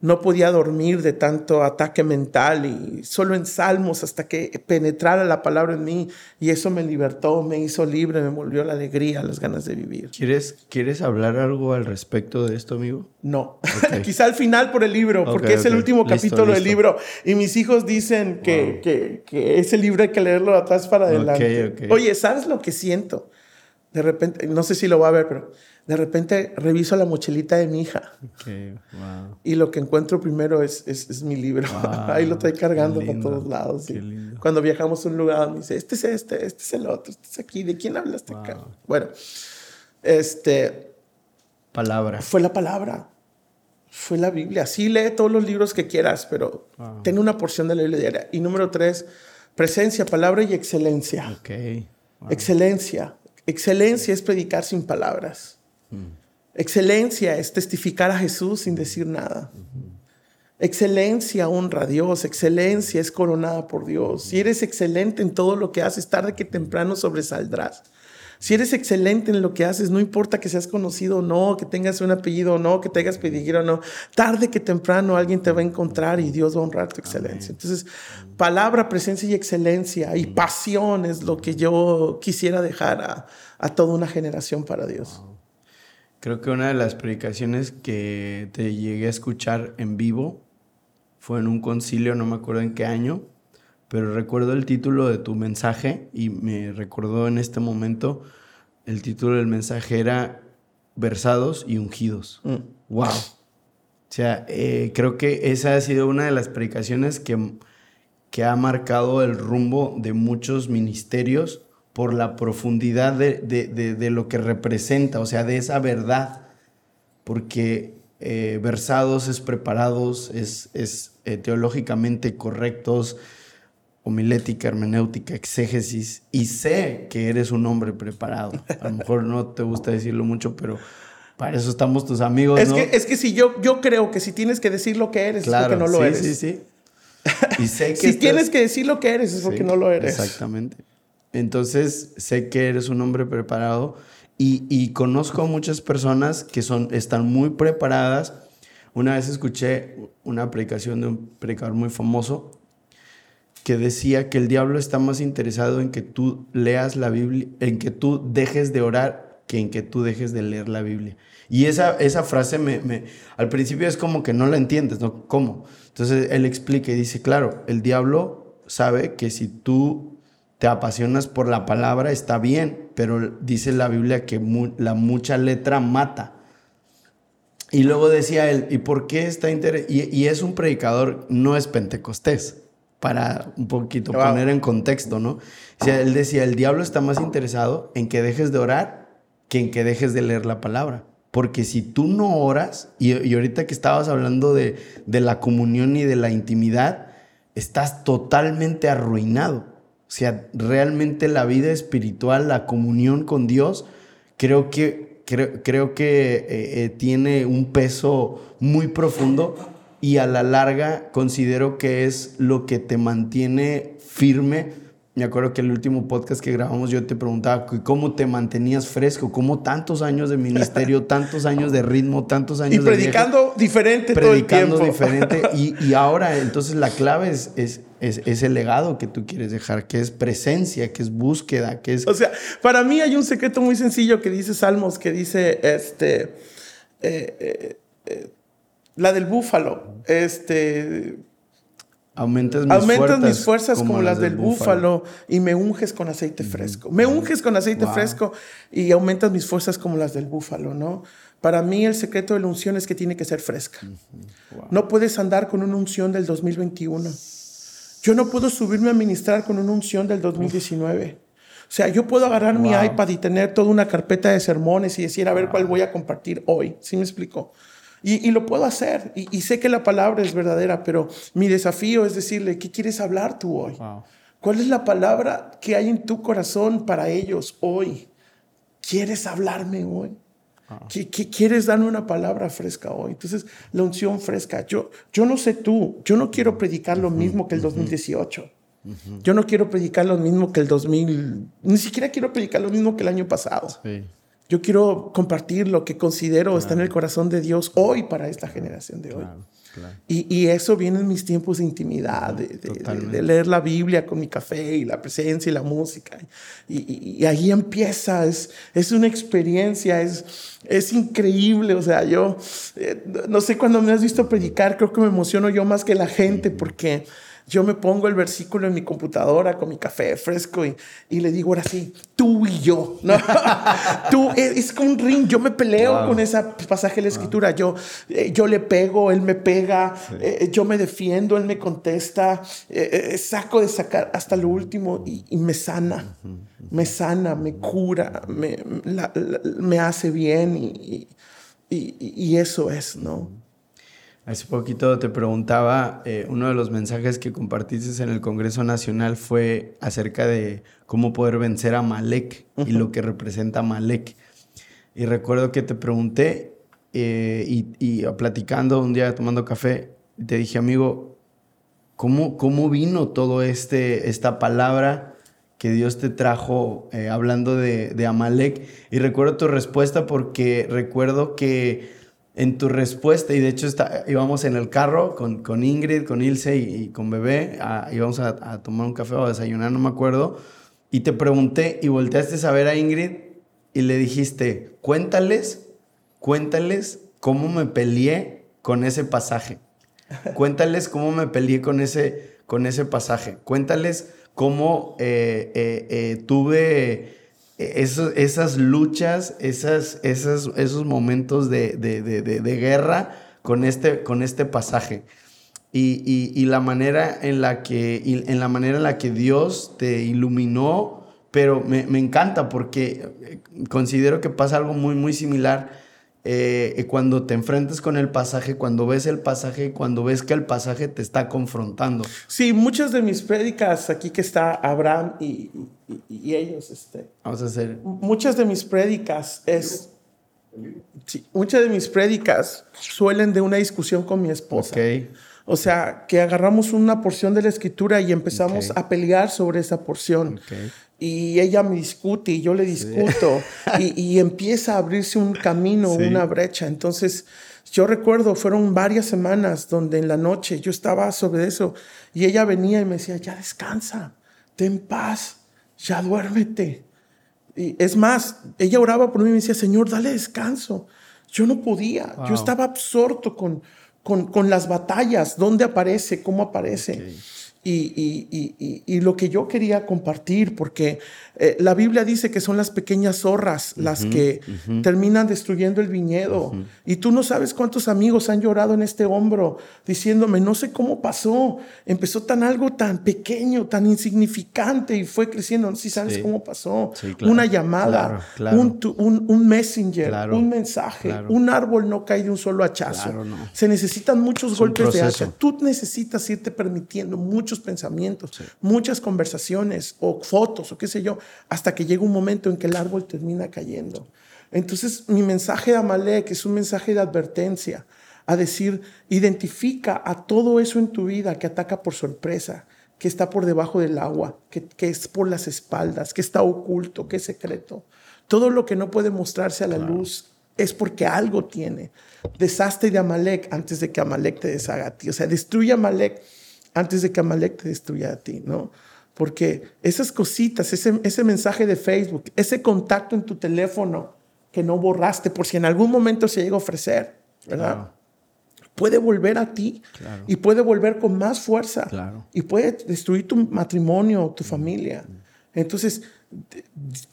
no podía dormir de tanto ataque mental y solo en salmos hasta que penetrara la palabra en mí y eso me libertó, me hizo libre, me volvió la alegría, las ganas de vivir. ¿Quieres, ¿quieres hablar algo al respecto de esto, amigo? No, quizá al final por el libro, porque es el último capítulo del libro y mis hijos dicen que, que, que, ese libro hay que leerlo atrás para adelante. Oye, ¿sabes lo que siento? De repente, no sé si lo va a ver, pero de repente reviso la mochilita de mi hija. Y lo que encuentro primero es, es, mi libro. Ahí lo estoy cargando por todos lados. Cuando viajamos a un lugar, me dice, este es este, este es el otro, este es aquí. ¿De quién hablaste acá? Bueno, este... Palabra. Fue la palabra. Fue la Biblia. Sí, lee todos los libros que quieras, pero ten una porción de la Biblia diaria. Y número tres, presencia, palabra y excelencia. Excelencia. Excelencia es predicar sin palabras. Excelencia es testificar a Jesús sin decir nada. Excelencia honra a Dios, excelencia es coronada por Dios. Si eres excelente en todo lo que haces, tarde que temprano sobresaldrás. Si eres excelente en lo que haces, no importa que seas conocido o no, que tengas un apellido o no, que tengas pedir o no, tarde que temprano alguien te va a encontrar y Dios va a honrar tu excelencia. Entonces, palabra, presencia y excelencia y pasión es lo que yo quisiera dejar a, a toda una generación para Dios. Creo que una de las predicaciones que te llegué a escuchar en vivo fue en un concilio, no me acuerdo en qué año, pero recuerdo el título de tu mensaje y me recordó en este momento el título del mensaje era Versados y ungidos. ¡Wow! Mm. O sea, eh, creo que esa ha sido una de las predicaciones que, que ha marcado el rumbo de muchos ministerios por la profundidad de, de, de, lo que representa, o sea, de esa verdad. Porque eh, versados es preparados, es, es eh, teológicamente correctos, homilética, hermenéutica, exégesis, y sé que eres un hombre preparado. A lo mejor no te gusta decirlo mucho, pero para eso estamos tus amigos. Es, ¿no? que, es que si yo, yo creo que si tienes que decir lo que eres, es porque no lo sí, eres. Sí, sí, Y sé que si tienes que decir lo que eres, es porque no lo eres. Exactamente. Entonces, sé que eres un hombre preparado y, y, conozco muchas personas que son, están muy preparadas. Una vez escuché una predicación de un predicador muy famoso decía que el diablo está más interesado en que tú leas la Biblia, en que tú dejes de orar que en que tú dejes de leer la Biblia. Y esa, esa frase me, al principio es como que no la entiendes, ¿no? ¿Cómo? Entonces él explica y dice, claro, el diablo sabe que si tú te apasionas por la palabra está bien, pero dice la Biblia que la mucha letra mata. Y luego decía él, ¿y por qué está interesado? Y, y, es un predicador, no es pentecostés, para un poquito wow. poner en contexto, ¿no? O sea, él decía, el diablo está más interesado en que dejes de orar que en que dejes de leer la palabra. Porque si tú no oras, y, y ahorita que estabas hablando de, de, la comunión y de la intimidad, estás totalmente arruinado. O sea, realmente la vida espiritual, la comunión con Dios, creo que, creo, creo que eh, eh, tiene un peso muy profundo y a la larga considero que es lo que te mantiene firme. Me acuerdo que el último podcast que grabamos yo te preguntaba cómo te mantenías fresco, cómo tantos años de ministerio, tantos años de ritmo, tantos años y predicando de diferente predicando todo el tiempo. diferente. Y, y, ahora entonces la clave es, es, es, es, el legado que tú quieres dejar, que es presencia, que es búsqueda, que es... O sea, para mí hay un secreto muy sencillo que dice Salmos, que dice, este, eh, eh, eh, la del búfalo, este Aumentas mis, Aumentas fuerzas, mis fuerzas como, como las del búfalo. búfalo. y me unges con aceite fresco. Me unges con aceite wow. fresco y aumentas mis fuerzas como las del búfalo, ¿no? Para mí el secreto de la unción es que tiene que ser fresca. Wow. No puedes andar con una unción del 2021. Yo no puedo subirme a ministrar con una unción del 2019. O sea, yo puedo agarrar wow. mi iPad y tener toda una carpeta de sermones y decir, a ver cuál voy a compartir hoy. ¿Sí me explico? Y, y, lo puedo hacer. Y, y, sé que la palabra es verdadera, pero mi desafío es decirle, ¿qué quieres hablar tú hoy? Wow. ¿Cuál es la palabra que hay en tu corazón para ellos hoy? ¿Quieres hablarme hoy? Wow. ¿Qué, ¿Qué, quieres darme una palabra fresca hoy? Entonces, la unción fresca. Yo, yo no sé tú, yo no quiero predicar lo mismo que el 2018. Uh -huh. Yo no quiero predicar lo mismo que el 2000, ni siquiera quiero predicar lo mismo que el año pasado. Sí. Yo quiero compartir lo que considero claro. está en el corazón de Dios hoy para esta generación de hoy. Claro, claro. Y, y, eso viene en mis tiempos de intimidad, de, de, de, leer la Biblia con mi café y la presencia y la música. Y, y, y ahí empieza, es, es una experiencia, es, es increíble. O sea, yo eh, no sé cuando me has visto predicar, creo que me emociono yo más que la gente porque yo me pongo el versículo en mi computadora con mi café fresco y, y le digo ahora sí, tú y yo. ¿no? tú, es, es, como un ring, yo me peleo wow. con ese pasaje de la escritura. Yo, eh, yo le pego, él me pega, sí. eh, yo me defiendo, él me contesta, eh, saco de sacar hasta lo último y, y me sana. Uh -huh. Me sana, me cura, me, la, la, me hace bien y, y, eso es, ¿no? Hace poquito te preguntaba, eh, uno de los mensajes que compartiste en el Congreso Nacional fue acerca de cómo poder vencer a Malek uh -huh. y lo que representa Malek. Y recuerdo que te pregunté eh, y, y, platicando un día tomando café, te dije, amigo, ¿cómo, cómo vino todo este, esta palabra que Dios te trajo eh, hablando de, de Amalek? Y recuerdo tu respuesta porque recuerdo que en tu respuesta, y de hecho está, íbamos en el carro con, con Ingrid, con Ilse y, y con Bebé, a, íbamos a, a, tomar un café o a desayunar, no me acuerdo, y te pregunté y volteaste a ver a Ingrid y le dijiste, cuéntales, cuéntales cómo me peleé con ese pasaje. Cuéntales cómo me peleé con ese, con ese pasaje. Cuéntales cómo eh, eh, eh, tuve esos, esas luchas, esas, esos momentos de, guerra con este, con este pasaje. Y, la manera en la que, en la manera en la que Dios te iluminó, pero me, me encanta porque eh, considero que pasa algo muy, muy similar eh, cuando te enfrentas con el pasaje, cuando ves el pasaje, cuando ves que el pasaje te está confrontando. Sí, muchas de mis prédicas, aquí que está Abraham y, ellos, este, vamos a hacer. Muchas de mis prédicas es, sí, muchas de mis prédicas suelen de una discusión con mi esposa. O sea, que agarramos una porción de la escritura y empezamos a pelear sobre esa porción y ella me discute y yo le discuto y, empieza a abrirse un camino, una brecha. Entonces, yo recuerdo, fueron varias semanas donde en la noche yo estaba sobre eso y ella venía y me decía, ya descansa, ten paz, ya duérmete. Y es más, ella oraba por mí y me decía, Señor, dale descanso. Yo no podía, yo estaba absorto con, con, con, las batallas, dónde aparece, cómo aparece. Y, lo que yo quería compartir, porque eh, la Biblia dice que son las pequeñas zorras las que terminan destruyendo el viñedo. Y tú no sabes cuántos amigos han llorado en este hombro diciéndome, no sé cómo pasó, empezó tan algo tan pequeño, tan insignificante y fue creciendo, no sé si sabes cómo pasó. Una llamada, Un, messenger, un mensaje, un árbol no cae de un solo hachazo. Se necesitan muchos golpes de hacha. Tú necesitas irte permitiendo mucho pensamientos, muchas conversaciones o fotos o qué sé yo, hasta que llega un momento en que el árbol termina cayendo. Entonces, mi mensaje de Amalek es un mensaje de advertencia, a decir, identifica a todo eso en tu vida que ataca por sorpresa, que está por debajo del agua, que, que es por las espaldas, que está oculto, que es secreto. Todo lo que no puede mostrarse a la luz es porque algo tiene. Deshazte de Amalek antes de que Amalek te deshaga a ti. O sea, destruye a Amalek antes de que Amalek te destruya a ti, ¿no? Porque esas cositas, ese, ese mensaje de Facebook, ese contacto en tu teléfono que no borraste por si en algún momento se llega a ofrecer, ¿verdad? Puede volver a ti y puede volver con más fuerza y puede destruir tu matrimonio, tu familia. Entonces,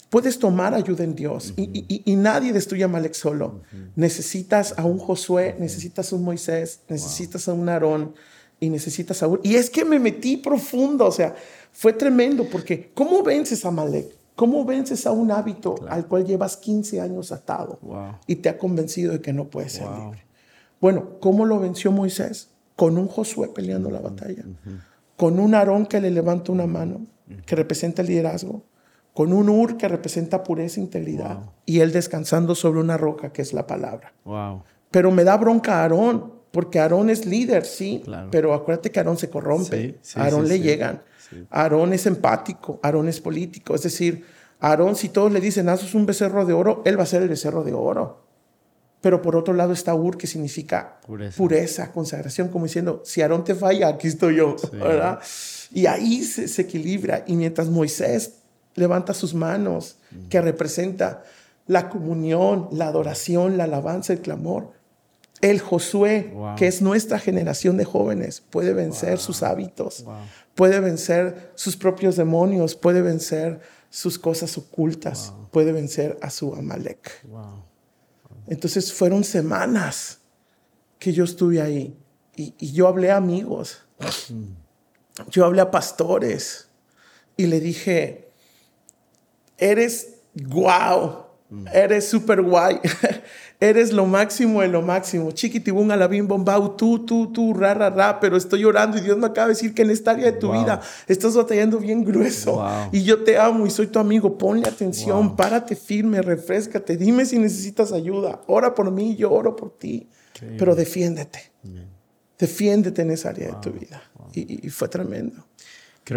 puedes tomar ayuda en Dios y, y, nadie destruye a Amalek solo. Necesitas a un Josué, necesitas a un Moisés, necesitas a un Aarón, y necesitas Saúl. Y es que me metí profundo, o sea, fue tremendo, porque ¿cómo vences a Malek? ¿Cómo vences a un hábito al cual llevas 15 años atado y te ha convencido de que no puedes ser libre? Bueno, ¿cómo lo venció Moisés? Con un Josué peleando la batalla, con un Aarón que le levanta una mano, que representa el liderazgo, con un Ur que representa pureza e integridad, y él descansando sobre una roca que es la palabra. Pero me da bronca a Aarón, porque Aarón es líder, sí, pero acuérdate que Aarón se corrompe, Aarón le llegan, Aarón es empático, Aarón es político, es decir, Aarón si todos le dicen, hazos un becerro de oro, él va a ser el becerro de oro. Pero por otro lado está Ur, que significa pureza, consagración, como diciendo, si Aarón te falla, aquí estoy yo, ¿verdad? Y ahí se, equilibra. Y mientras Moisés levanta sus manos, que representa la comunión, la adoración, la alabanza, el clamor, el Josué, que es nuestra generación de jóvenes, puede vencer sus hábitos, puede vencer sus propios demonios, puede vencer sus cosas ocultas, puede vencer a su Amalek. Entonces fueron semanas que yo estuve ahí y, y yo hablé a amigos, mm. yo hablé a pastores y le dije, eres guau, mm. eres súper guay. Eres lo máximo de lo máximo. Chiquitibum, alabim, bombau, tú, tú, tú, ra, ra, ra. Pero estoy llorando y Dios me acaba de decir que en esta área de tu vida estás batallando bien grueso. Y yo te amo y soy tu amigo. Ponle atención, párate firme, refrescate. Dime si necesitas ayuda. Ora por mí, yo oro por ti. Pero defiéndete. Defiéndete en esa área de tu vida. Y, fue tremendo.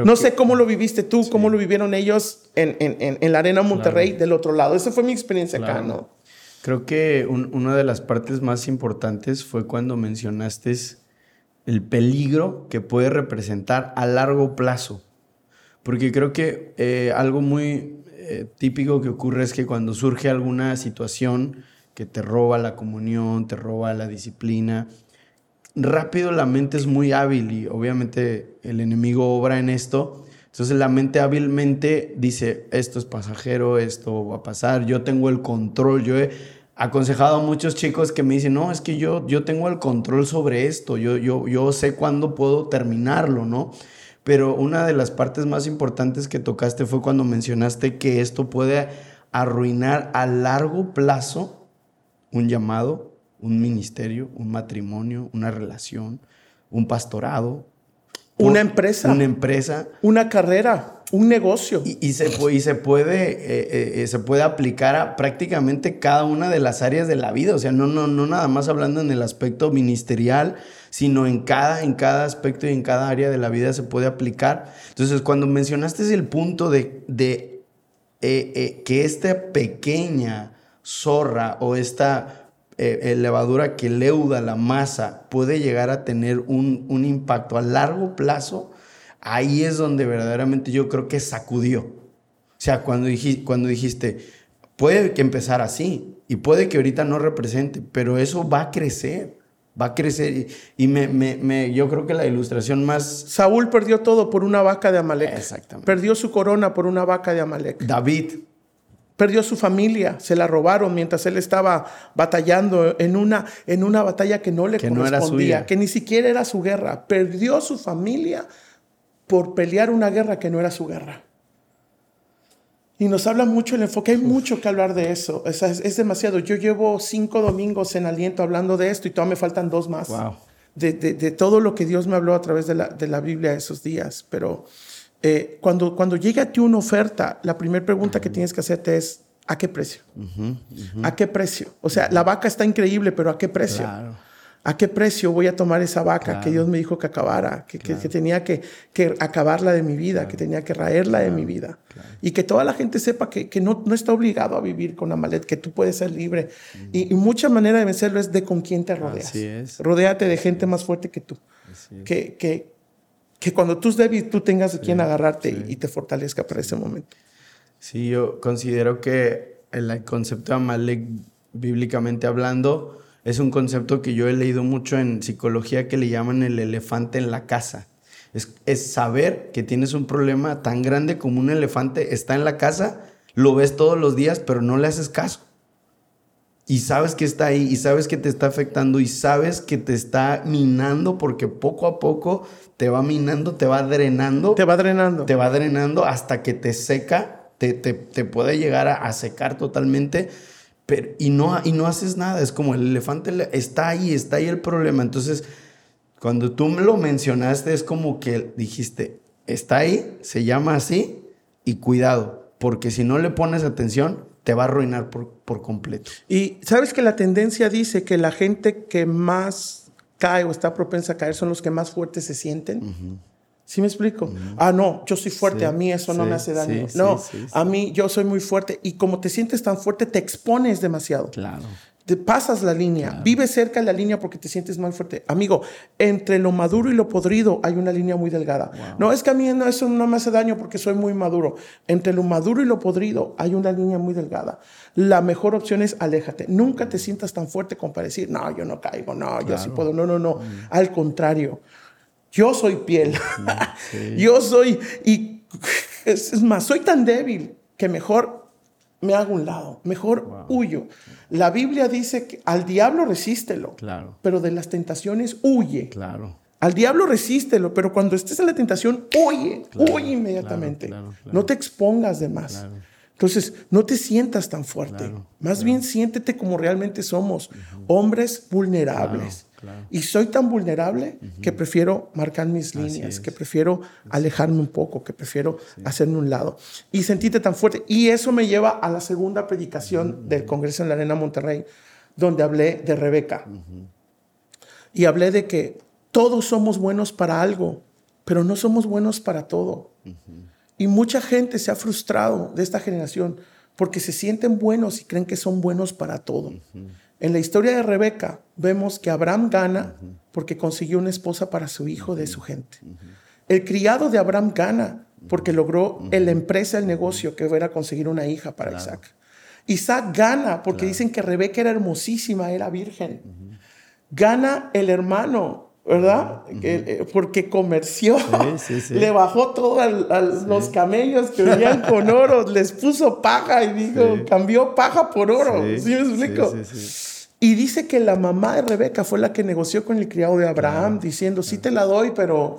no sé cómo lo viviste tú, cómo lo vivieron ellos en, en, en, la Arena Monterrey del otro lado. Esa fue mi experiencia acá, ¿no? Creo que una de las partes más importantes fue cuando mencionaste el peligro que puede representar a largo plazo. Porque creo que eh, algo muy eh, típico que ocurre es que cuando surge alguna situación que te roba la comunión, te roba la disciplina, rápido la mente es muy hábil y obviamente el enemigo obra en esto. Entonces la mente hábilmente dice, esto es pasajero, esto va a pasar, yo tengo el control, yo he aconsejado a muchos chicos que me dicen, no, es que yo, yo tengo el control sobre esto, yo, yo, yo sé cuándo puedo terminarlo, ¿no? Pero una de las partes más importantes que tocaste fue cuando mencionaste que esto puede arruinar a largo plazo un llamado, un ministerio, un matrimonio, una relación, un pastorado. Una empresa. Una empresa. Una carrera un negocio. Y, se, y se, puede, eh, eh, se puede aplicar a prácticamente cada una de las áreas de la vida. O sea, no, no, no nada más hablando en el aspecto ministerial, sino en cada, en cada aspecto y en cada área de la vida se puede aplicar. Entonces, cuando mencionaste el punto de, de eh, que esta pequeña zorra o esta levadura que leuda la masa puede llegar a tener un, un impacto a largo plazo, ahí es donde verdaderamente yo creo que sacudió. O sea, cuando, cuando dijiste, puede que empezar así y puede que ahorita no represente, pero eso va a crecer, va a crecer. Y, me, me, yo creo que la ilustración más... Saúl perdió todo por una vaca de Amalek. Exactamente. Perdió su corona por una vaca de Amalek. David. Perdió su familia, se la robaron mientras él estaba batallando en una, en una batalla que no le correspondía, que ni siquiera era su guerra. Perdió su familia por pelear una guerra que no era su guerra. Y nos habla mucho el enfoque, hay mucho que hablar de eso, es, demasiado. Yo llevo cinco domingos en aliento hablando de esto y todavía me faltan dos más. De, todo lo que Dios me habló a través de la, de la Biblia esos días. Pero eh, cuando, cuando llega a ti una oferta, la primera pregunta que tienes que hacerte es, ¿a qué precio? ¿A qué precio? O sea, la vaca está increíble, pero ¿a qué precio? Claro. ¿A qué precio voy a tomar esa vaca que Dios me dijo que acabara? Que, tenía que, acabarla de mi vida, que tenía que raerla de mi vida. Y que toda la gente sepa que, no, no, está obligado a vivir con Amalet, que tú puedes ser libre. y, mucha manera de vencerlo es de con quién te rodeas. Así es. Rodéate de gente más fuerte que tú. Que, que, que, cuando tú estés débil, tú tengas de quién agarrarte y te fortalezca para ese momento. Sí, yo considero que el concepto de Amalek, bíblicamente hablando, es un concepto que yo he leído mucho en psicología que le llaman el elefante en la casa. Es, saber que tienes un problema tan grande como un elefante está en la casa, lo ves todos los días, pero no le haces caso. Y sabes que está ahí, y sabes que te está afectando, y sabes que te está minando, porque poco a poco te va minando, te va drenando. Te va drenando. Te va drenando hasta que te seca, te, te, puede llegar a secar totalmente y, no, y no haces nada. Es como el elefante está ahí, está ahí el problema. Entonces, cuando tú me lo mencionaste, es como que dijiste, está ahí, se llama así, y cuidado, porque si no le pones atención, te va a arruinar por, por completo. Y sabes que la tendencia dice que la gente que más cae o está propensa a caer son los que más fuertes se sienten. ¿Sí me explico? Ah, no, yo soy fuerte, a mí eso no me hace daño. no, a mí yo soy muy fuerte y como te sientes tan fuerte, te expones demasiado. Claro. Te pasas la línea, vives cerca de la línea porque te sientes más fuerte. Amigo, entre lo maduro y lo podrido hay una línea muy delgada. No es que a mí no, eso no me hace daño porque soy muy maduro. Entre lo maduro y lo podrido hay una línea muy delgada. La mejor opción es aléjate. Nunca te sientas tan fuerte como para decir, no, yo no caigo, no, yo sí puedo. No, no, no. Mm. Al contrario yo soy piel. Yo soy, y es más, soy tan débil que mejor me hago un lado, mejor huyo. La Biblia dice que al diablo resístelo, claro. pero de las tentaciones huye. Claro. Al diablo resístelo, pero cuando estés en la tentación, huye, huye inmediatamente. No te expongas de más. Entonces, no te sientas tan fuerte. Más bien siéntete como realmente somos, hombres vulnerables y soy tan vulnerable que prefiero marcar mis líneas, que prefiero alejarme un poco, que prefiero hacerme un lado. Y sentirte tan fuerte. Y eso me lleva a la segunda predicación del Congreso en la Arena Monterrey, donde hablé de Rebeca. Y hablé de que todos somos buenos para algo, pero no somos buenos para todo. Y mucha gente se ha frustrado de esta generación porque se sienten buenos y creen que son buenos para todo. En la historia de Rebeca vemos que Abraham gana porque consiguió una esposa para su hijo de su gente. El criado de Abraham gana porque logró en la empresa, el negocio, que era conseguir una hija para Isaac. Isaac gana porque dicen que Rebeca era hermosísima, era virgen. Gana el hermano ¿verdad? Eh, porque comerció, le bajó todo a, los camellos que venían con oro, les puso paja y dijo, cambió paja por oro. ¿Sí, me explico? Y dice que la mamá de Rebeca fue la que negoció con el criado de Abraham, diciendo, sí te la doy, pero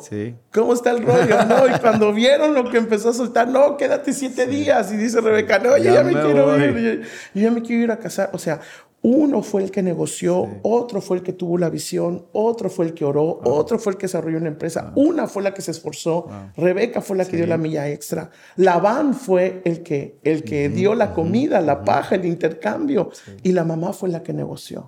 ¿cómo está el rollo? No, y cuando vieron lo que empezó a soltar, no, quédate siete días. Y dice Rebeca, no, yo ya, me, quiero ir, yo ya me quiero ir a casar. O sea, uno fue el que negoció, otro fue el que tuvo la visión, otro fue el que oró, otro fue el que desarrolló una empresa, una fue la que se esforzó, Rebeca fue la que dio la milla extra, Labán fue el que, el que dio la comida, la paja, el intercambio, y la mamá fue la que negoció.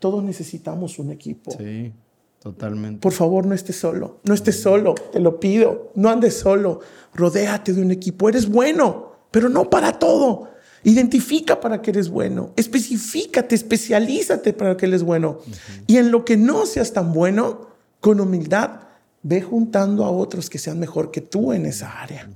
Todos necesitamos un equipo. Sí, totalmente. Por favor, no estés solo, no estés solo, te lo pido, no andes solo, rodéate de un equipo, eres bueno, pero no para todo. Identifica para que eres bueno, especifícate, especialízate para que eres bueno. Y en lo que no seas tan bueno, con humildad, ve juntando a otros que sean mejor que tú en esa área.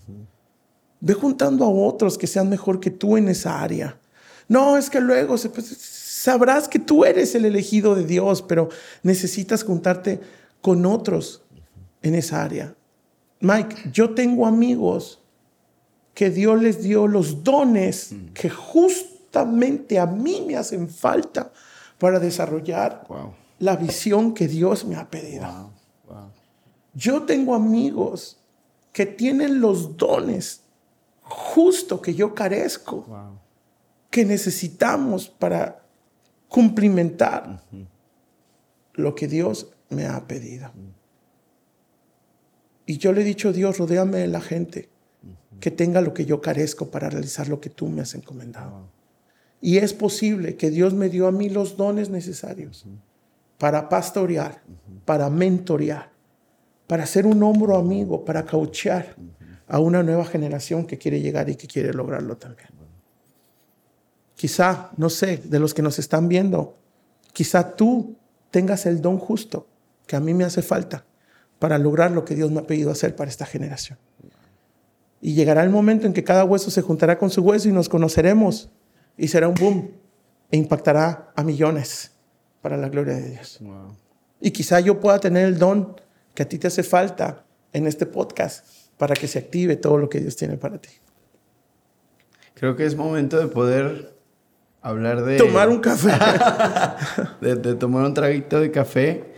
Ve juntando a otros que sean mejor que tú en esa área. No, es que luego pues, sabrás que tú eres el elegido de Dios, pero necesitas juntarte con otros en esa área. Mike, yo tengo amigos que Dios les dio los dones mm. que justamente a mí me hacen falta para desarrollar la visión que Dios me ha pedido. Yo tengo amigos que tienen los dones justo que yo carezco, que necesitamos para cumplimentar lo que Dios me ha pedido. Mm. Y yo le he dicho, Dios, rodéame de la gente que tenga lo que yo carezco para realizar lo que tú me has encomendado. Y es posible que Dios me dio a mí los dones necesarios para pastorear, para mentorear, para ser un hombro amigo, para cauchear a una nueva generación que quiere llegar y que quiere lograrlo también. Quizá, no sé, de los que nos están viendo, quizá tú tengas el don justo que a mí me hace falta para lograr lo que Dios me ha pedido hacer para esta generación. Y llegará el momento en que cada hueso se juntará con su hueso y nos conoceremos. Y será un boom. E impactará a millones para la gloria de Dios. Y quizá yo pueda tener el don que a ti te hace falta en este podcast para que se active todo lo que Dios tiene para ti. Creo que es momento de poder hablar de... Tomar un café. de, de tomar un traguito de café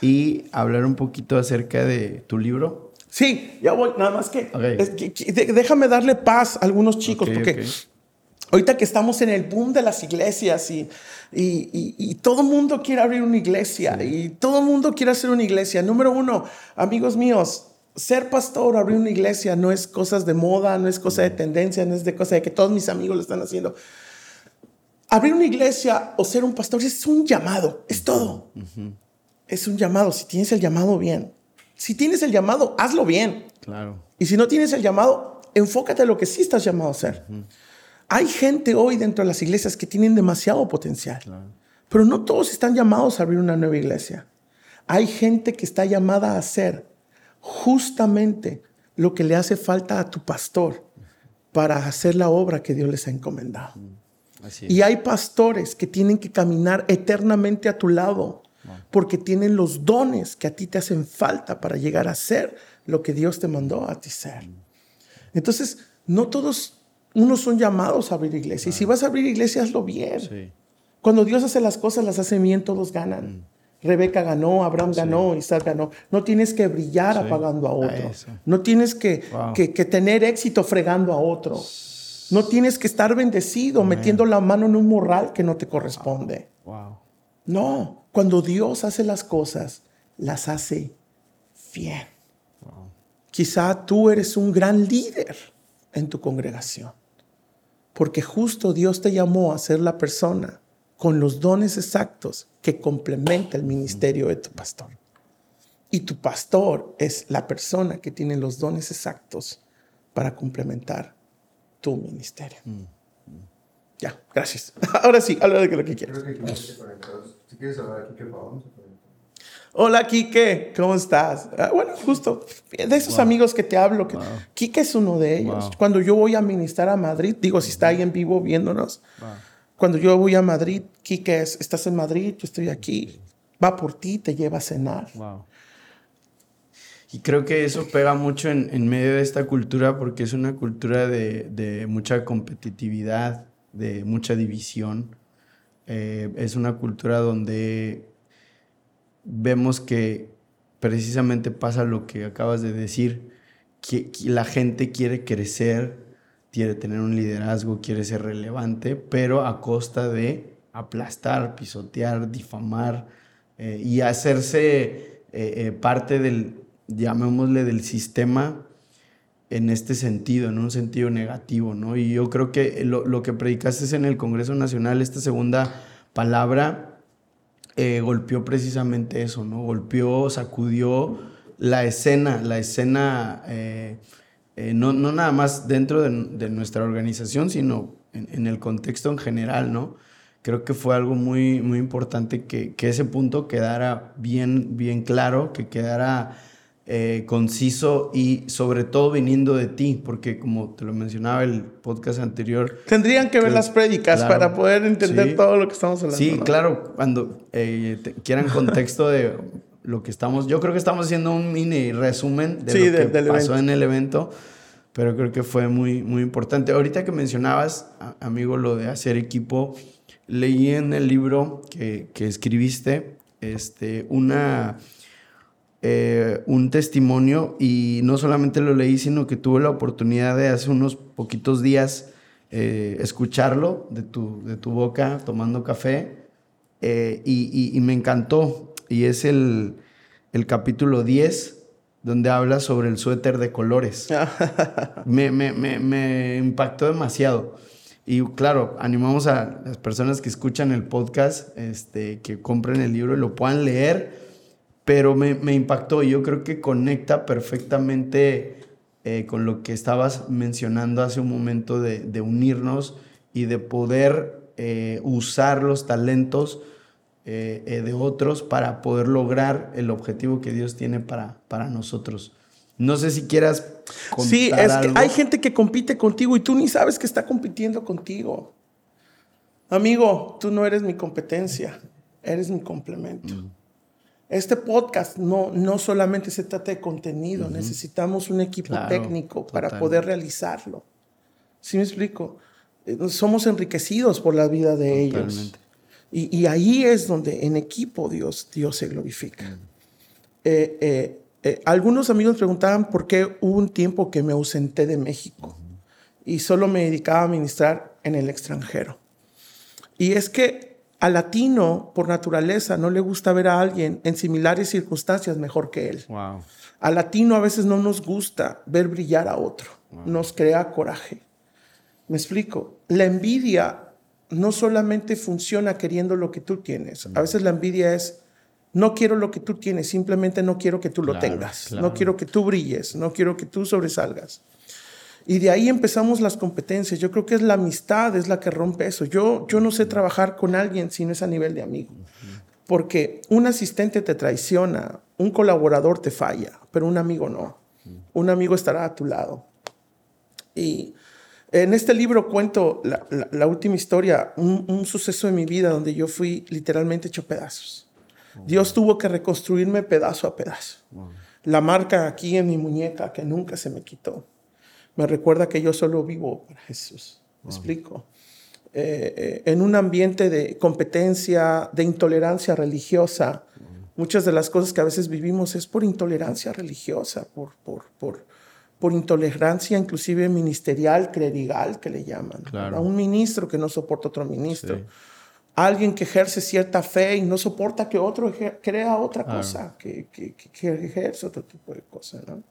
y hablar un poquito acerca de tu libro. Sí, ya voy, nada más que, déjame darle paz a algunos chicos, porque ahorita que estamos en el boom de las iglesias y, y, todo el mundo quiere abrir una iglesia y todo el mundo quiere hacer una iglesia. Número uno, amigos míos, ser pastor, abrir una iglesia no es cosas de moda, no es cosa de tendencia, no es de cosa de que todos mis amigos lo están haciendo. Abrir una iglesia o ser un pastor es un llamado, es todo. Es un llamado, si tienes el llamado bien. Si tienes el llamado, hazlo bien. Claro. Y si no tienes el llamado, enfócate en lo que sí estás llamado a hacer. Hay gente hoy dentro de las iglesias que tienen demasiado potencial, pero no todos están llamados a abrir una nueva iglesia. Hay gente que está llamada a hacer justamente lo que le hace falta a tu pastor para hacer la obra que Dios les ha encomendado. Y hay pastores que tienen que caminar eternamente a tu lado porque tienen los dones que a ti te hacen falta para llegar a ser lo que Dios te mandó a ti ser. Entonces, no todos, unos son llamados a abrir iglesia. Y si vas a abrir iglesia, hazlo bien. Cuando Dios hace las cosas, las hace bien, todos ganan. Mm. Rebeca ganó, Abraham ganó, Isaac ganó. No tienes que brillar apagando a otro. no tienes que, que, tener éxito fregando a otro. No tienes que estar bendecido metiendo la mano en un morral que no te corresponde. No, cuando Dios hace las cosas, las hace bien. Quizá tú eres un gran líder en tu congregación, porque justo Dios te llamó a ser la persona con los dones exactos que complementa el ministerio de tu pastor. Y tu pastor es la persona que tiene los dones exactos para complementar tu ministerio. Mm. Ya, gracias. Ahora sí, habla de lo que quieras. Si quieres hablar Kike Hola, Kike, ¿cómo estás? Ah, bueno, justo de esos amigos que te hablo, que Kike es uno de ellos. Cuando yo voy a ministrar a Madrid, digo, si está ahí en vivo viéndonos, cuando yo voy a Madrid, Kike es, estás en Madrid, yo estoy aquí. va por ti, te lleva a cenar. Y creo que eso pega mucho en, medio de esta cultura porque es una cultura de, mucha competitividad, de mucha división. Eh, es una cultura donde vemos que precisamente pasa lo que acabas de decir, que, la gente quiere crecer, quiere tener un liderazgo, quiere ser relevante, pero a costa de aplastar, pisotear, difamar eh, y hacerse eh, parte del, llamémosle, del sistema en este sentido, en un sentido negativo, ¿no? Y yo creo que lo, que predicaste en el Congreso Nacional, esta segunda palabra, eh, golpeó precisamente eso, ¿no? Golpeó, sacudió la escena, la escena, eh, eh, no, nada más dentro de, nuestra organización, sino en, el contexto en general, ¿no? Creo que fue algo muy, muy importante que, que ese punto quedara bien, bien claro, que quedara eh, conciso y sobre todo viniendo de ti, porque como te lo mencionaba el podcast anterior. Tendrían que ver las prédicas para poder entender todo lo que estamos hablando. Sí, claro, cuando eh, quieran contexto de lo que estamos, yo creo que estamos haciendo un mini resumen de lo que pasó en el evento, pero creo que fue muy, muy importante. Ahorita que mencionabas, amigo, lo de hacer equipo, leí en el libro que, que escribiste este, una eh, un testimonio y no solamente lo leí, sino que tuve la oportunidad de hace unos poquitos días eh, escucharlo de tu, de tu boca tomando café eh, y, me encantó. Y es el, el capítulo 10 donde habla sobre el suéter de colores. me, me, me, me, impactó demasiado. Y claro, animamos a las personas que escuchan el podcast, este, que compren el libro y lo puedan leer pero me, me impactó. Yo creo que conecta perfectamente eh, con lo que estabas mencionando hace un momento de, de unirnos y de poder eh, usar los talentos eh, de otros para poder lograr el objetivo que Dios tiene para, para nosotros. No sé si quieras contar Sí, es que hay gente que compite contigo y tú ni sabes que está compitiendo contigo. Amigo, tú no eres mi competencia, eres mi complemento. Mm. Este podcast no, no solamente se trata de contenido, necesitamos un equipo técnico para poder realizarlo. ¿Sí me explico? Eh, somos enriquecidos por la vida de ellos. Y, ahí es donde en equipo Dios, Dios se glorifica. Eh, eh, algunos amigos preguntaban por qué hubo un tiempo que me ausenté de México y solo me dedicaba a ministrar en el extranjero. Y es que al latino, por naturaleza, no le gusta ver a alguien en similares circunstancias mejor que él. Wow. Al latino a veces no nos gusta ver brillar a otro. Nos crea coraje. ¿Me explico? La envidia no solamente funciona queriendo lo que tú tienes. A veces la envidia es, no quiero lo que tú tienes, simplemente no quiero que tú lo tengas. No quiero que tú brilles, no quiero que tú sobresalgas. Y de ahí empezamos las competencias. Yo creo que es la amistad, es la que rompe eso. Yo, yo no sé trabajar con alguien si no es a nivel de amigo. Porque un asistente te traiciona, un colaborador te falla, pero un amigo no. Un amigo estará a tu lado. Y en este libro cuento la, última historia, un, suceso de mi vida donde yo fui literalmente hecho pedazos. Dios tuvo que reconstruirme pedazo a pedazo. La marca aquí en mi muñeca que nunca se me quitó me recuerda que yo solo vivo para Jesús. ¿Me explico? Eh, eh, en un ambiente de competencia, de intolerancia religiosa, muchas de las cosas que a veces vivimos es por intolerancia religiosa, por, por, por, por intolerancia inclusive ministerial, clerical, que le llaman. A un ministro que no soporta otro ministro. Alguien que ejerce cierta fe y no soporta que otro crea otra cosa, que, que, que, ejerce otro tipo de cosas. ¿no?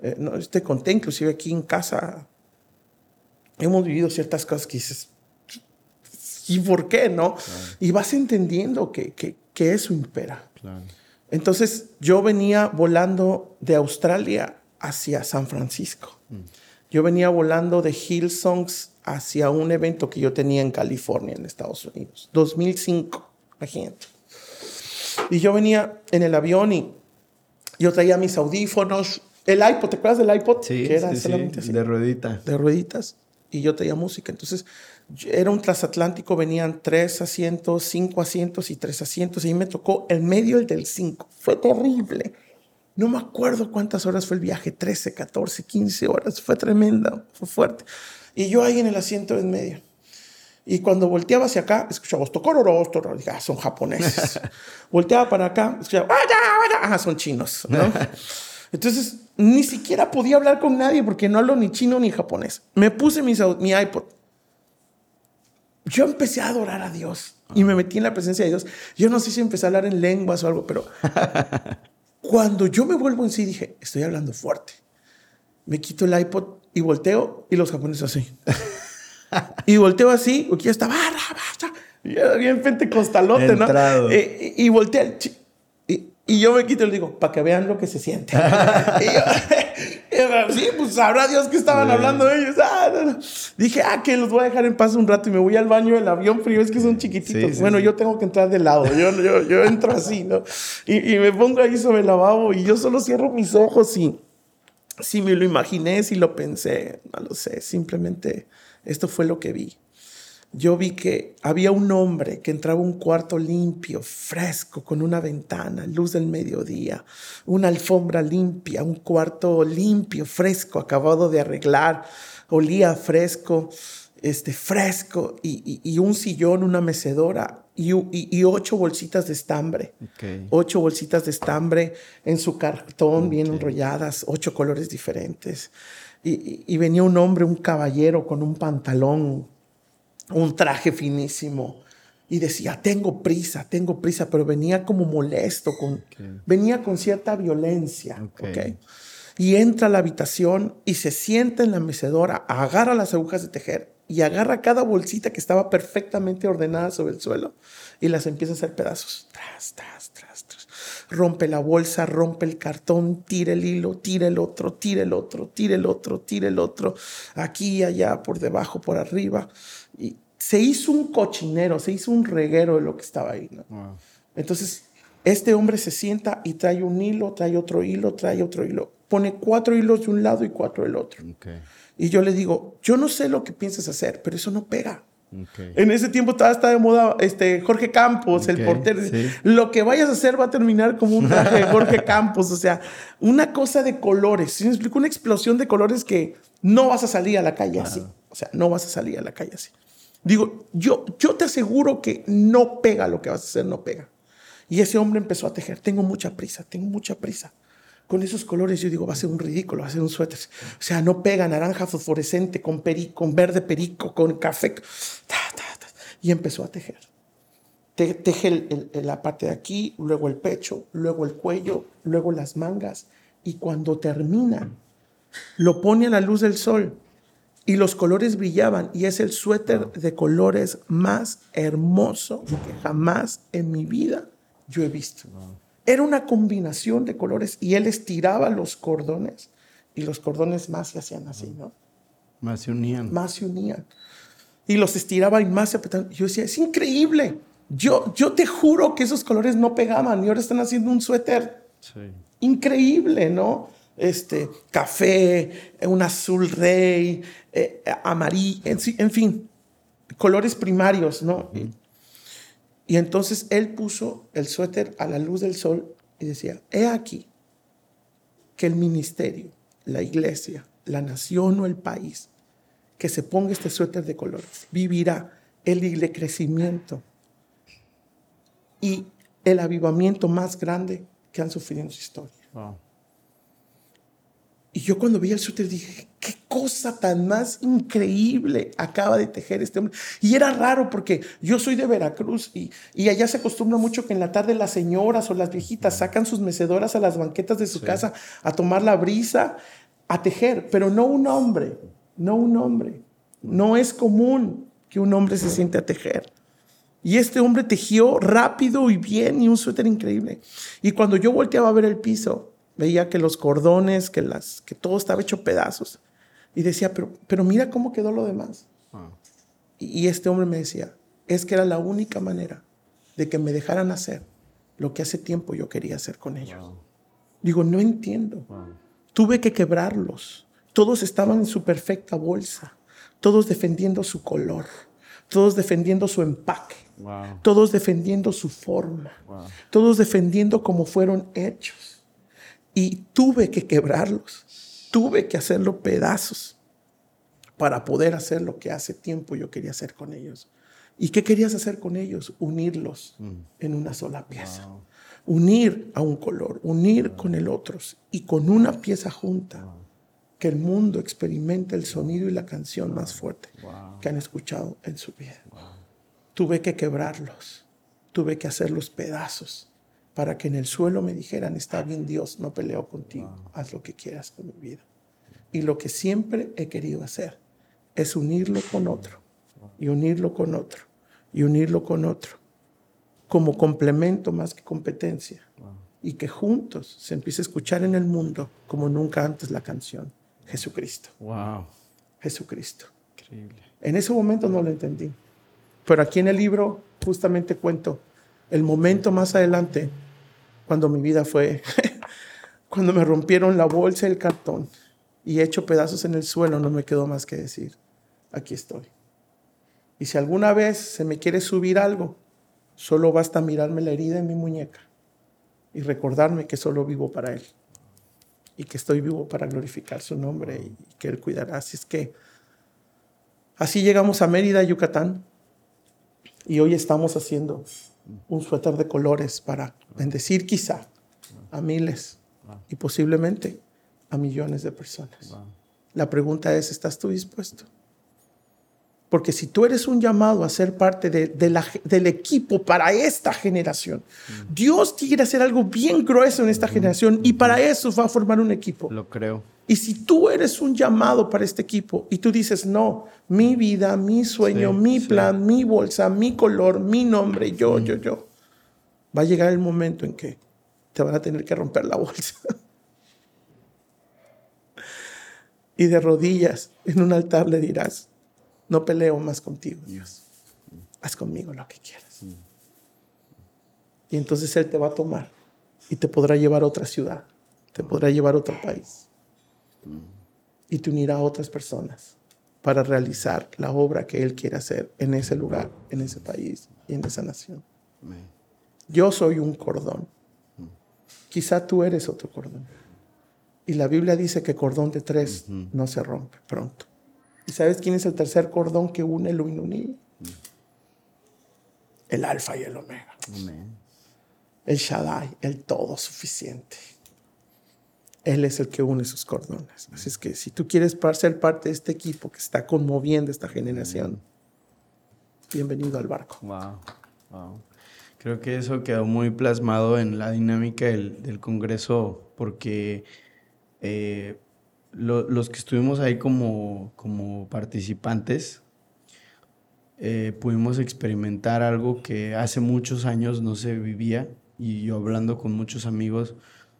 Eh, no, te conté, inclusive aquí en casa, hemos vivido ciertas cosas que dices, ¿y por qué no? Y vas entendiendo que, que, que eso impera. Entonces yo venía volando de Australia hacia San Francisco. Mm. Yo venía volando de Hillsongs hacia un evento que yo tenía en California, en Estados Unidos. 2005, imagínate. Y yo venía en el avión y yo traía mis audífonos, el iPod, ¿te acuerdas del iPod? Sí, que era solamente así. De ruedita. De rueditas. y yo traía música. Entonces, era un transatlántico, venían tres asientos, cinco asientos y tres asientos, y ahí me tocó el medio, el del cinco. Fue terrible. No me acuerdo cuántas horas fue el viaje, 13, 14, 15 horas. Fue tremenda, fue fuerte. Y yo ahí en el asiento en medio. Y cuando volteaba hacia acá, escuchaba Ostokororos, dije, ah, son japoneses. volteaba para acá, escuchaba, ah, son chinos, ¿no? Entonces, ni siquiera podía hablar con nadie porque no hablo ni chino ni japonés. Me puse mi, mi iPod. Yo empecé a adorar a Dios y me metí en la presencia de Dios. Yo no sé si empecé a hablar en lenguas o algo, pero cuando yo me vuelvo en sí, dije, estoy hablando fuerte. Me quito el iPod y volteo y los japoneses así. y volteo así, aquí estaba, y bien pentecostalote, ¿no? Eh, y, y volteé, y yo me quito y le digo, para que vean lo que se siente. y yo, sí, pues sabrá Dios que estaban hablando ellos. Ah, Dije, ah, que los voy a dejar en paz un rato y me voy al baño del avión frío, es que son chiquititos. bueno, yo tengo que entrar de lado, yo, yo, yo entro así, ¿no? Y, y, me pongo ahí sobre el lavabo y yo solo cierro mis ojos y si me lo imaginé, si lo pensé, no lo sé, simplemente esto fue lo que vi yo vi que había un hombre que entraba a un cuarto limpio, fresco, con una ventana, luz del mediodía, una alfombra limpia, un cuarto limpio, fresco, acabado de arreglar, olía fresco, este, fresco, y, un sillón, una mecedora y, ocho bolsitas de estambre. Ocho bolsitas de estambre en su cartón, bien enrolladas, ocho colores diferentes. y venía un hombre, un caballero con un pantalón un traje finísimo. Y decía, tengo prisa, tengo prisa, pero venía como molesto, con, venía con cierta violencia. Okay. Y entra a la habitación y se sienta en la mecedora, agarra las agujas de tejer y agarra cada bolsita que estaba perfectamente ordenada sobre el suelo y las empieza a hacer pedazos. Tras, tras, tras, tras. Rompe la bolsa, rompe el cartón, tira el hilo, tira el otro, tira el otro, tira el otro, tira el otro, aquí, allá, por debajo, por arriba. Y se hizo un cochinero, se hizo un reguero de lo que estaba ahí. Entonces, este hombre se sienta y trae un hilo, trae otro hilo, trae otro hilo. Pone cuatro hilos de un lado y cuatro del otro. Y yo le digo, yo no sé lo que piensas hacer, pero eso no pega. En ese tiempo estaba, de moda este, Jorge Campos, el portero. Lo que vayas a hacer va a terminar como un traje de Jorge Campos. O sea, una cosa de colores. ¿Sí me explico? Una explosión de colores que no vas a salir a la calle así. O sea, no vas a salir a la calle así. Digo, yo, yo te aseguro que no pega lo que vas a hacer, no pega. Y ese hombre empezó a tejer. Tengo mucha prisa, tengo mucha prisa. Con esos colores yo digo, va a ser un ridículo, va a ser un suéter. O sea, no pega naranja fosforescente con, perico, con verde perico, con café. Y empezó a tejer. teje la parte de aquí, luego el pecho, luego el cuello, luego las mangas. Y cuando termina, lo pone a la luz del sol y los colores brillaban y es el suéter de colores más hermoso que jamás en mi vida yo he visto. Era una combinación de colores y él estiraba los cordones y los cordones más se hacían así, ¿no? Más se unían. Más se unían. Y los estiraba y más se apretaban. Yo decía, es increíble. Yo, yo te juro que esos colores no pegaban y ahora están haciendo un suéter increíble, ¿no? Este, café, un azul rey, eh, amarillo, en, fin, colores primarios, ¿no? Y, entonces él puso el suéter a la luz del sol y decía, he aquí que el ministerio, la iglesia, la nación o el país que se ponga este suéter de colores vivirá el crecimiento y el avivamiento más grande que han sufrido en su historia. Y yo cuando vi el suéter dije, qué cosa tan más increíble acaba de tejer este hombre. Y era raro porque yo soy de Veracruz y, y allá se acostumbra mucho que en la tarde las señoras o las viejitas sacan sus mecedoras a las banquetas de su casa a tomar la brisa, a tejer, pero no un hombre, no un hombre. No es común que un hombre se siente a tejer. Y este hombre tejió rápido y bien y un suéter increíble. Y cuando yo volteaba a ver el piso, veía que los cordones, que, las, que todo estaba hecho pedazos. Y decía, pero, pero mira cómo quedó lo demás. Y, este hombre me decía, es que era la única manera de que me dejaran hacer lo que hace tiempo yo quería hacer con ellos. Digo, no entiendo. Tuve que quebrarlos. Todos estaban en su perfecta bolsa. todos defendiendo su color, todos defendiendo su empaque, todos defendiendo su forma, todos defendiendo cómo fueron hechos. Y tuve que quebrarlos, tuve que hacerlo pedazos para poder hacer lo que hace tiempo yo quería hacer con ellos. ¿Y qué querías hacer con ellos? Unirlos mm. en una sola pieza. Unir a un color, unir con el otro y con una pieza junta. Que el mundo experimente el sonido y la canción más fuerte que han escuchado en su vida. Tuve que quebrarlos, tuve que hacerlos pedazos para que en el suelo me dijeran, está bien Dios, no peleo contigo, haz lo que quieras con mi vida. Y lo que siempre he querido hacer es unirlo con otro y unirlo con otro y unirlo con otro, como complemento más que competencia. Y que juntos se empiece a escuchar en el mundo como nunca antes la canción. Jesucristo. Wow. Jesucristo. Increíble. En ese momento no lo entendí. Pero aquí en el libro justamente cuento el momento más adelante cuando mi vida fue, cuando me rompieron la bolsa y el cartón y hecho pedazos en el suelo, no me quedó más que decir, aquí estoy. Y si alguna vez se me quiere subir algo, solo basta mirarme la herida en mi muñeca y recordarme que solo vivo para Él y que estoy vivo para glorificar su nombre y que Él cuidará. Así es que así llegamos a Mérida, Yucatán, y hoy estamos haciendo un suéter de colores para bendecir quizá a miles y posiblemente a millones de personas. La pregunta es, ¿estás tú dispuesto? Porque si tú eres un llamado a ser parte de, la, del equipo para esta generación, Dios quiere hacer algo bien grueso en esta generación y para eso va a formar un equipo. Lo creo. Y si tú eres un llamado para este equipo y tú dices, no, mi vida, mi sueño, mi plan, mi bolsa, mi color, mi nombre, yo, yo, yo, va a llegar el momento en que te van a tener que romper la bolsa. y de rodillas en un altar le dirás, no peleo más contigo, Dios. Haz conmigo lo que quieras. Y entonces Él te va a tomar y te podrá llevar a otra ciudad, te podrá llevar a otro país. Y te unirá a otras personas para realizar la obra que Él quiere hacer en ese lugar, en ese país y en esa nación. Yo soy un cordón. Quizá tú eres otro cordón. Y la Biblia dice que cordón de tres no se rompe pronto. ¿Y sabes quién es el tercer cordón que une lo inunible? El alfa y el omega. El Shaddai, el todo suficiente. Él es el que une sus cordones. Así es que si tú quieres ser parte de este equipo que está conmoviendo esta generación, bienvenido al barco. Wow, wow. Creo que eso quedó muy plasmado en la dinámica del, Congreso porque eh, los que estuvimos ahí como, como participantes, eh, pudimos experimentar algo que hace muchos años no se vivía y yo hablando con muchos amigos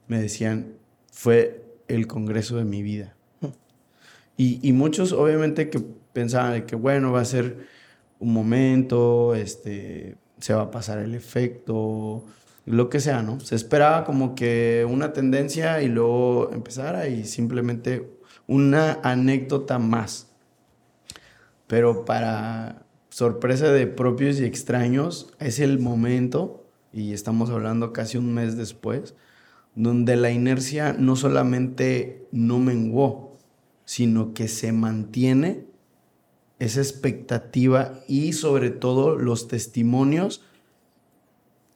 me decían, fue el congreso de mi vida. Y, muchos obviamente que pensaban que bueno, va a ser un momento, este, se va a pasar el efecto, lo que sea, ¿no? Se esperaba como que una tendencia y luego empezara y simplemente una anécdota más. Pero para sorpresa de propios y extraños, es el momento, y estamos hablando casi un mes después, donde la inercia no solamente no menguó, sino que se mantiene esa expectativa y sobre todo los testimonios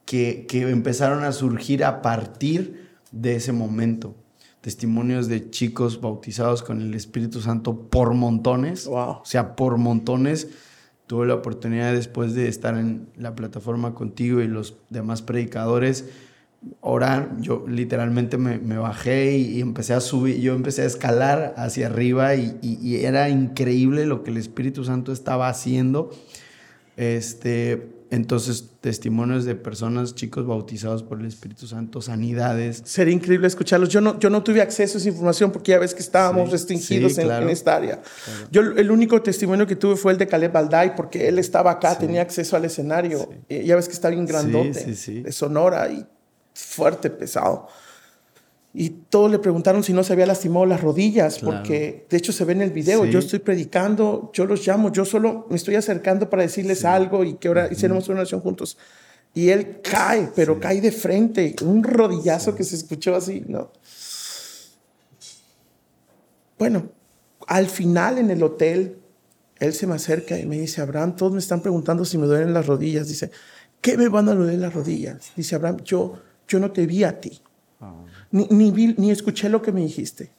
que, empezaron a surgir a partir de ese momento. Testimonios de chicos bautizados con el Espíritu Santo por montones. O sea, por montones. Tuve la oportunidad después de estar en la plataforma contigo y los demás predicadores orar. Yo literalmente me, bajé y, empecé a subir, yo empecé a escalar hacia arriba y, y, era increíble lo que el Espíritu Santo estaba haciendo. Este, entonces, testimonios de personas, chicos bautizados por el Espíritu Santo, sanidades. Sería increíble escucharlos. Yo no, yo no tuve acceso a esa información porque ya ves que estábamos restringidos en, esta área. Yo el único testimonio que tuve fue el de Caleb Balday porque él estaba acá, tenía acceso al escenario. ya ves que está bien grandote, de Sonora y fuerte, pesado. y todos le preguntaron si no se había lastimado las rodillas, porque de hecho se ve en el video, yo estoy predicando, yo los llamo, yo solo me estoy acercando para decirles algo y que ahora hiciéramos una oración juntos. Y él cae, pero cae de frente, un rodillazo que se escuchó así, ¿no? Bueno, al final en el hotel, él se me acerca y me dice, Abraham, todos me están preguntando si me duelen las rodillas. Dice, ¿qué me van a doler las rodillas? Dice, Abraham, yo, yo no te vi a ti. Ni, ni, escuché lo que me dijiste.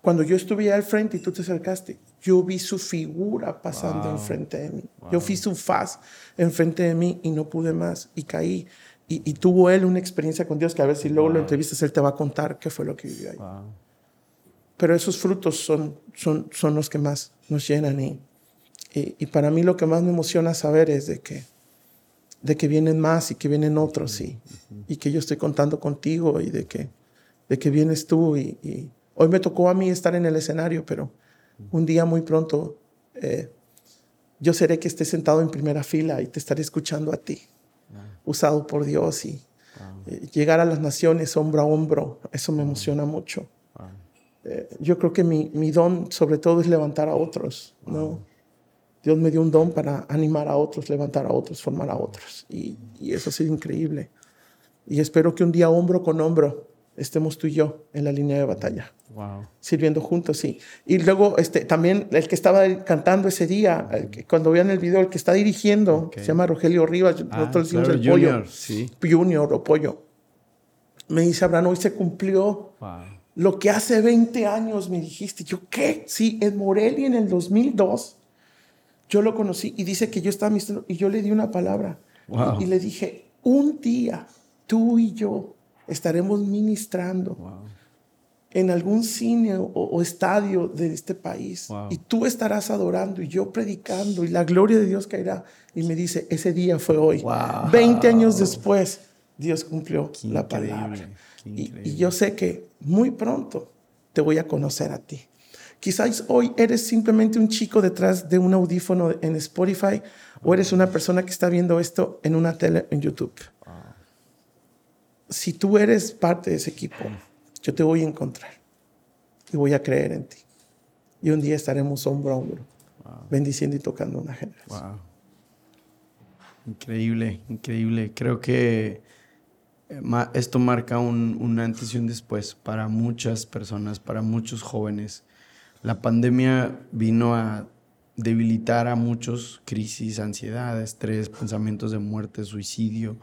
Cuando yo estuve al frente y tú te acercaste, yo vi su figura pasando enfrente de mí. Yo vi su faz enfrente de mí y no pude más y caí. Y, tuvo él una experiencia con Dios que a ver si luego lo entrevistas, él te va a contar qué fue lo que vivió ahí. Pero esos frutos son, son, son los que más nos llenan y, y, para mí lo que más me emociona saber es de que, de que vienen más y que vienen otros y, y que yo estoy contando contigo y de que de que vienes tú y, hoy me tocó a mí estar en el escenario, pero un día muy pronto eh, yo seré que esté sentado en primera fila y te estaré escuchando a ti, usado por Dios y eh, llegar a las naciones hombro a hombro, eso me emociona mucho. Eh, yo creo que mi, mi, don sobre todo es levantar a otros, ¿no? Dios me dio un don para animar a otros, levantar a otros, formar a otros. Y, y eso ha sido increíble. Y espero que un día hombro con hombro estemos tú y yo en la línea de batalla. Wow. Sirviendo juntos, sí. Y luego este, también el que estaba cantando ese día, cuando vean el video, el que está dirigiendo, se llama Rogelio Rivas, ah, nosotros decimos el junior, pollo. Sí. Junior o pollo. Me dice Abraham, hoy se cumplió lo que hace 20 años me dijiste. Yo, ¿qué? Sí, en Morelia en el 2002. Yo lo conocí y dice que yo estaba y yo le di una palabra. y le dije, un día tú y yo estaremos ministrando en algún cine o, estadio de este país y tú estarás adorando y yo predicando y la gloria de Dios caerá. Y me dice, ese día fue hoy. 20 años después, Dios cumplió la palabra. Y, y yo sé que muy pronto te voy a conocer a ti. Quizás hoy eres simplemente un chico detrás de un audífono en Spotify o eres una persona que está viendo esto en una tele en YouTube si tú eres parte de ese equipo, yo te voy a encontrar y voy a creer en ti. Y un día estaremos hombro a hombro, bendiciendo y tocando una generación. Increíble, increíble. Creo que eh, esto marca un, un, antes y un después para muchas personas, para muchos jóvenes. La pandemia vino a debilitar a muchos, crisis, ansiedad, estrés, pensamientos de muerte, suicidio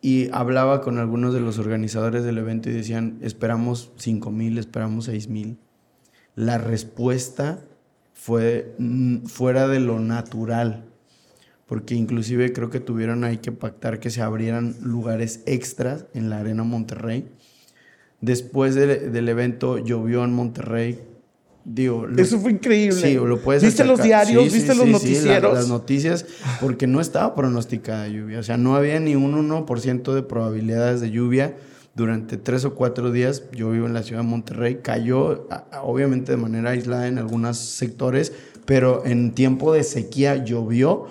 y hablaba con algunos de los organizadores del evento y decían, esperamos 5 mil, esperamos 6 mil. La respuesta fue mm, fuera de lo natural, porque inclusive creo que tuvieron ahí que pactar que se abrieran lugares extras en la Arena Monterrey. Después del evento llovió en Monterrey, Eso fue increíble. Sí, lo puedes ¿Viste los diarios? ¿Viste los noticieros? las noticias, porque no estaba pronosticada lluvia. O sea, no había ni un 1% de probabilidades de lluvia durante tres o cuatro días. Yo vivo en la ciudad de Monterrey. Cayó, obviamente, de manera aislada en algunos sectores, pero en tiempo de sequía llovió.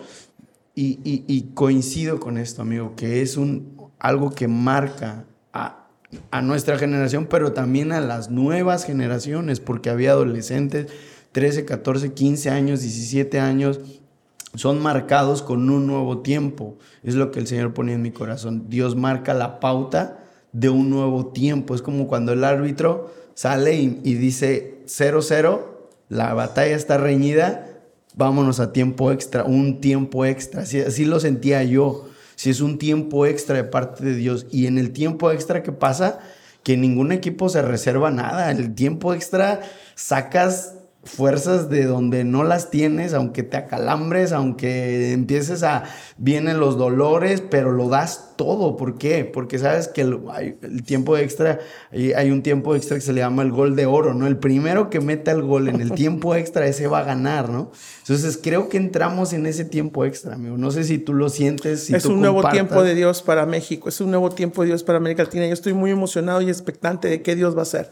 Y, y coincido con esto, amigo, que es un, algo que marca a, nuestra generación, pero también a las nuevas generaciones, porque había adolescentes, 13, 14, 15 años, 17 años, son marcados con un nuevo tiempo. Es lo que el Señor pone en mi corazón. Dios marca la pauta de un nuevo tiempo. Es como cuando el árbitro sale y, dice 0-0, la batalla está reñida, vámonos a tiempo extra, un tiempo extra. así lo sentía yo si es un tiempo extra de parte de Dios. Y en el tiempo extra que pasa, que ningún equipo se reserva nada. El tiempo extra sacas fuerzas de donde no las tienes, aunque te acalambres, aunque empieces a, vienen los dolores, pero lo das todo. ¿Por qué? Porque sabes que el, el tiempo extra, hay, un tiempo extra que se le llama el gol de oro, ¿no? El primero que meta el gol en el tiempo extra, ese va a ganar, ¿no? Entonces creo que entramos en ese tiempo extra, amigo. No sé si tú lo sientes. es un nuevo tiempo de Dios para México, es un nuevo tiempo de Dios para América Latina. Yo estoy muy emocionado y expectante de qué Dios va a hacer.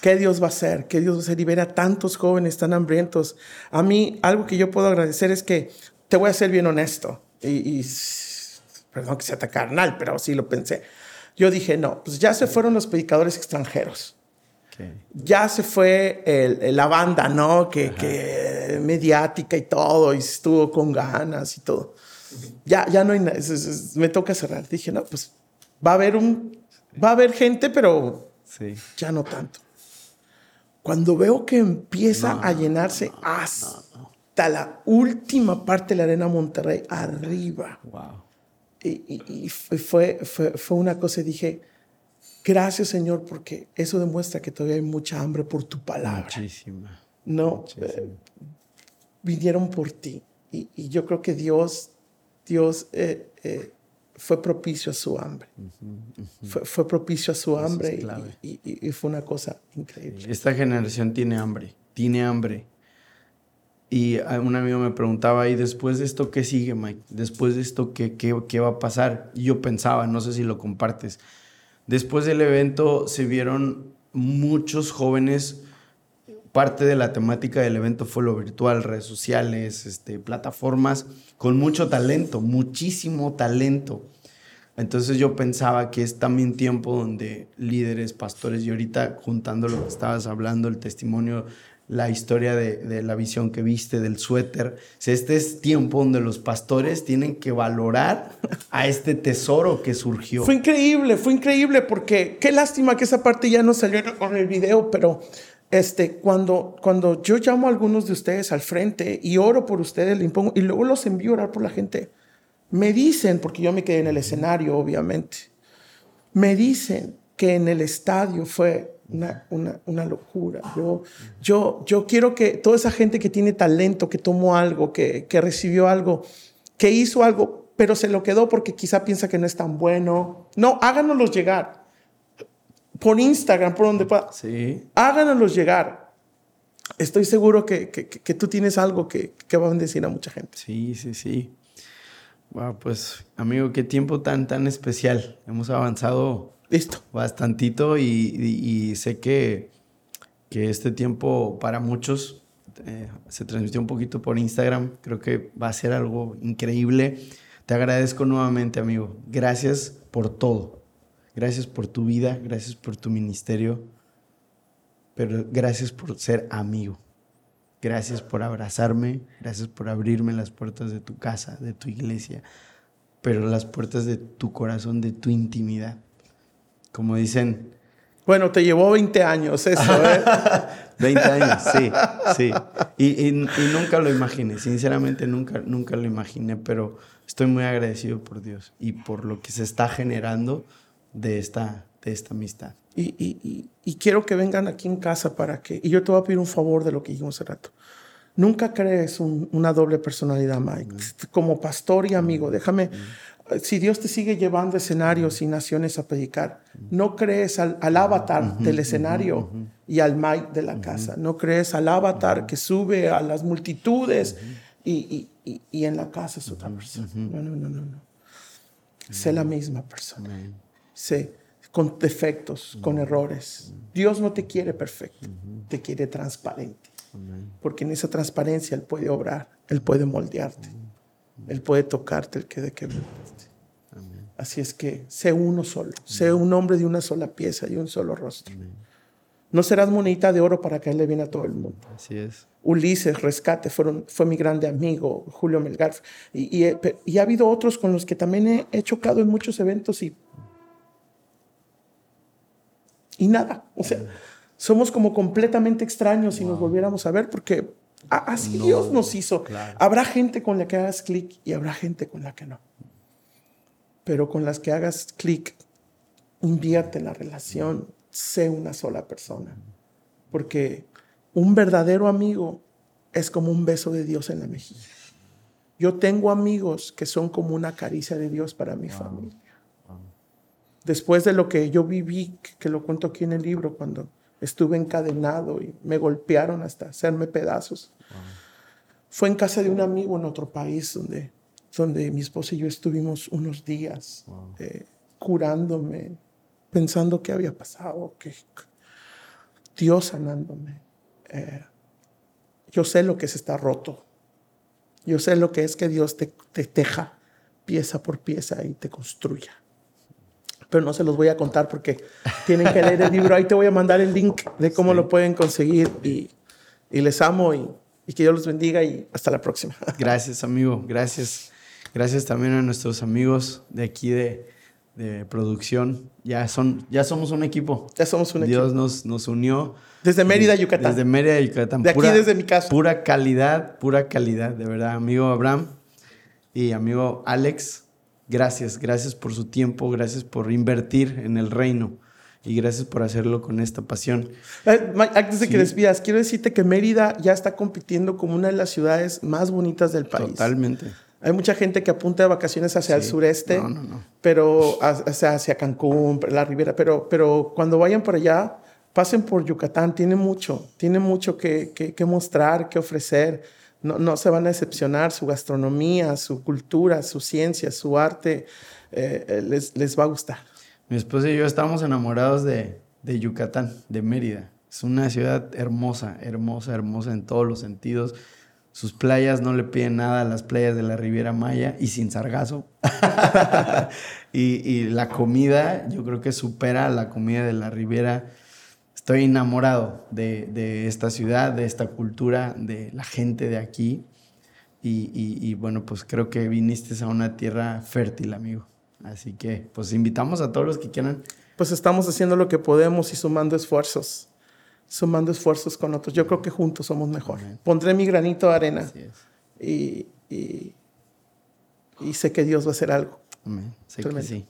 ¿Qué Dios va a hacer? ¿Qué Dios va a hacer? Y ver a tantos jóvenes tan hambrientos. A mí, algo que yo puedo agradecer es que te voy a ser bien honesto. Y, perdón que sea tan carnal, pero sí lo pensé. yo dije, no, pues ya se fueron los predicadores extranjeros. Ya se fue la banda, ¿no? Que, que, mediática y todo, y estuvo con ganas y todo. Ya, ya no hay nada, me toca cerrar. Dije, no, pues va a haber un, va a haber gente, pero ya no tanto. Cuando veo que empieza a llenarse hasta la última parte de la arena Monterrey, arriba. Wow. Y, fue, fue, fue, una cosa, dije, gracias Señor, porque eso demuestra que todavía hay mucha hambre por tu palabra. Muchísima. No, eh, vinieron por ti. Y, yo creo que Dios, Dios eh, eh, fue propicio a su hambre. Fue, propicio a su hambre y, fue una cosa increíble. Esta generación tiene hambre, tiene hambre. Y un amigo me preguntaba, ¿y después de esto qué sigue, Mike? ¿Después de esto qué, qué, va a pasar? Y yo pensaba, no sé si lo compartes, después del evento se vieron muchos jóvenes, parte de la temática del evento fue lo virtual, redes sociales, este, plataformas, con mucho talento, muchísimo talento. Entonces yo pensaba que es también tiempo donde líderes, pastores, y ahorita juntando lo que estabas hablando, el testimonio la historia de, la visión que viste del suéter. este es tiempo donde los pastores tienen que valorar a este tesoro que surgió. Fue increíble, fue increíble porque qué lástima que esa parte ya no salió con el video, pero este, cuando, cuando yo llamo a algunos de ustedes al frente y oro por ustedes, le impongo, y luego los envío a orar por la gente, me dicen, porque yo me quedé en el escenario, obviamente, me dicen que en el estadio fue una, una, una, locura. Yo, yo, yo quiero que toda esa gente que tiene talento, que tomó algo, que, que recibió algo, que hizo algo, pero se lo quedó porque quizá piensa que no es tan bueno. No, háganoslos llegar. Por Instagram, por donde pueda. Sí. Háganoslos llegar. Estoy seguro que, que, que tú tienes algo que, que va a bendecir a mucha gente. Sí, sí, sí. Wow, pues amigo, qué tiempo tan, tan especial. Hemos avanzado Listo. Bastantito y, sé que, que, este tiempo para muchos eh, se transmitió un poquito por Instagram. Creo que va a ser algo increíble. Te agradezco nuevamente, amigo. Gracias por todo. Gracias por tu vida, gracias por tu ministerio, pero gracias por ser amigo. Gracias por abrazarme, gracias por abrirme las puertas de tu casa, de tu iglesia, pero las puertas de tu corazón, de tu intimidad como dicen. Bueno, te llevó 20 años eso, ¿eh? 20 años, sí, sí. Y, nunca lo imaginé, sinceramente nunca, nunca lo imaginé, pero estoy muy agradecido por Dios y por lo que se está generando de esta, de esta amistad. Y, quiero que vengan aquí en casa para que, y yo te voy a pedir un favor de lo que dijimos hace rato. Nunca crees una doble personalidad, Mike. Como pastor y amigo, déjame, si Dios te sigue llevando escenarios y naciones a predicar, no crees al, avatar del escenario y al Mike de la casa, no crees al avatar que sube a las multitudes y, en la casa es otra persona. No, no, no, no. no. Sé la misma persona. Sé con defectos, con errores. Dios no te quiere perfecto, te quiere transparente. Porque en esa transparencia Él puede obrar, Él puede moldearte. Él puede tocarte el que de que Así es que sé uno solo, sé un hombre de una sola pieza y un solo rostro. No serás monita de oro para caerle bien a todo el mundo. Así es. Ulises, Rescate, fueron, fue mi grande amigo, Julio Melgar. Y, y, ha habido otros con los que también he, chocado en muchos eventos y, y nada. O sea, somos como completamente extraños si nos volviéramos a ver porque Así Dios nos hizo. Habrá gente con la que hagas clic y habrá gente con la que no. Pero con las que hagas clic, invierte en la relación, sé una sola persona. Porque un verdadero amigo es como un beso de Dios en la mejilla. Yo tengo amigos que son como una caricia de Dios para mi familia. Después de lo que yo viví, que lo cuento aquí en el libro, cuando estuve encadenado y me golpearon hasta hacerme pedazos. Fue en casa de un amigo en otro país donde, donde mi esposa y yo estuvimos unos días eh, curándome, pensando qué había pasado, que Dios sanándome. Eh, yo sé lo que es estar roto. Yo sé lo que es que Dios te, te teja pieza por pieza y te construya. Pero no se los voy a contar porque tienen que leer el libro. Ahí te voy a mandar el link de cómo lo pueden conseguir y, y les amo y, y que Dios los bendiga y hasta la próxima. Gracias, amigo. Gracias. Gracias también a nuestros amigos de aquí de, de producción. Ya, son, ya somos un equipo. Ya somos un Dios equipo. nos, nos unió. Desde Mérida, Yucatán. Desde Mérida, Yucatán. De aquí desde mi casa. Pura calidad, pura calidad, de verdad. Amigo Abraham y amigo Alex, gracias. Gracias por su tiempo, gracias por invertir en el reino y gracias por hacerlo con esta pasión. Eh, Mike, Antes de Sí. que despidas, quiero decirte que Mérida ya está compitiendo como una de las ciudades más bonitas del país. Totalmente. Hay mucha gente que apunta de vacaciones hacia el Sí. sureste, No, no, no. pero ha- hacia, hacia Cancún, la Ribera, pero, pero cuando vayan por allá, pasen por Yucatán, tiene mucho, tiene mucho que, que- que mostrar, que ofrecer. No, no se van a decepcionar, su gastronomía, su cultura, su ciencia, su arte, eh, eh, les, les va a gustar. Mi esposa y yo estamos enamorados de, de Yucatán, de Mérida. Es una ciudad hermosa, hermosa, hermosa en todos los sentidos. Sus playas no le piden nada a las playas de la Riviera Maya y sin sargazo. y, y la comida, yo creo que supera la comida de la Riviera. Estoy enamorado de, de esta ciudad, de esta cultura, de la gente de aquí. Y, y- y, bueno, pues creo que viniste a una tierra fértil, amigo. Así que, pues invitamos a todos los que quieran. Pues estamos haciendo lo que podemos y sumando esfuerzos, sumando esfuerzos con otros. Yo creo que juntos somos mejor. Pondré mi granito de arena Así es. y, y, sé que Dios va a hacer algo. Amén. Sé que sí.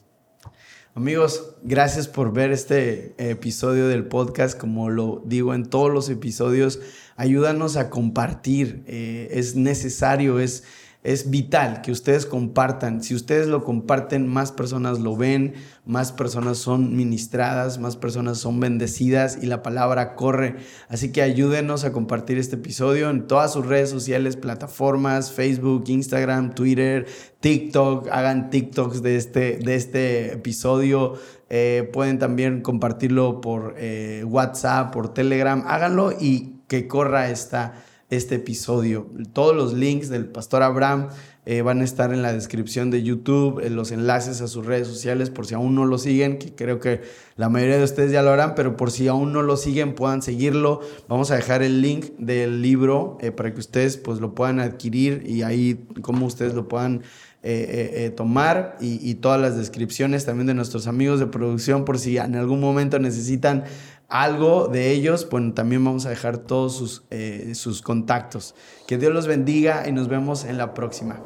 Amigos, gracias por ver este episodio del podcast. Como lo digo en todos los episodios, ayúdanos a compartir. Eh, es necesario, es, es vital que ustedes compartan. Si ustedes lo comparten, más personas lo ven, más personas son ministradas, más personas son bendecidas y la palabra corre. Así que ayúdenos a compartir este episodio en todas sus redes sociales, plataformas, Facebook, Instagram, Twitter, TikTok. Hagan TikToks de este, de este episodio. Eh, pueden también compartirlo por eh, WhatsApp, por Telegram. Háganlo y que corra esta este episodio. Todos los links del Pastor Abraham eh, van a estar en la descripción de YouTube, en los enlaces a sus redes sociales, por si aún no lo siguen, que creo que la mayoría de ustedes ya lo harán, pero por si aún no lo siguen, puedan seguirlo. Vamos a dejar el link del libro eh, para que ustedes pues lo puedan adquirir y ahí como ustedes lo puedan eh, tomar y todas las descripciones también de nuestros amigos de producción por si en algún momento necesitan algo de ellos, pues también vamos a dejar todos sus, eh, sus contactos. Que Dios los bendiga y nos vemos en la próxima.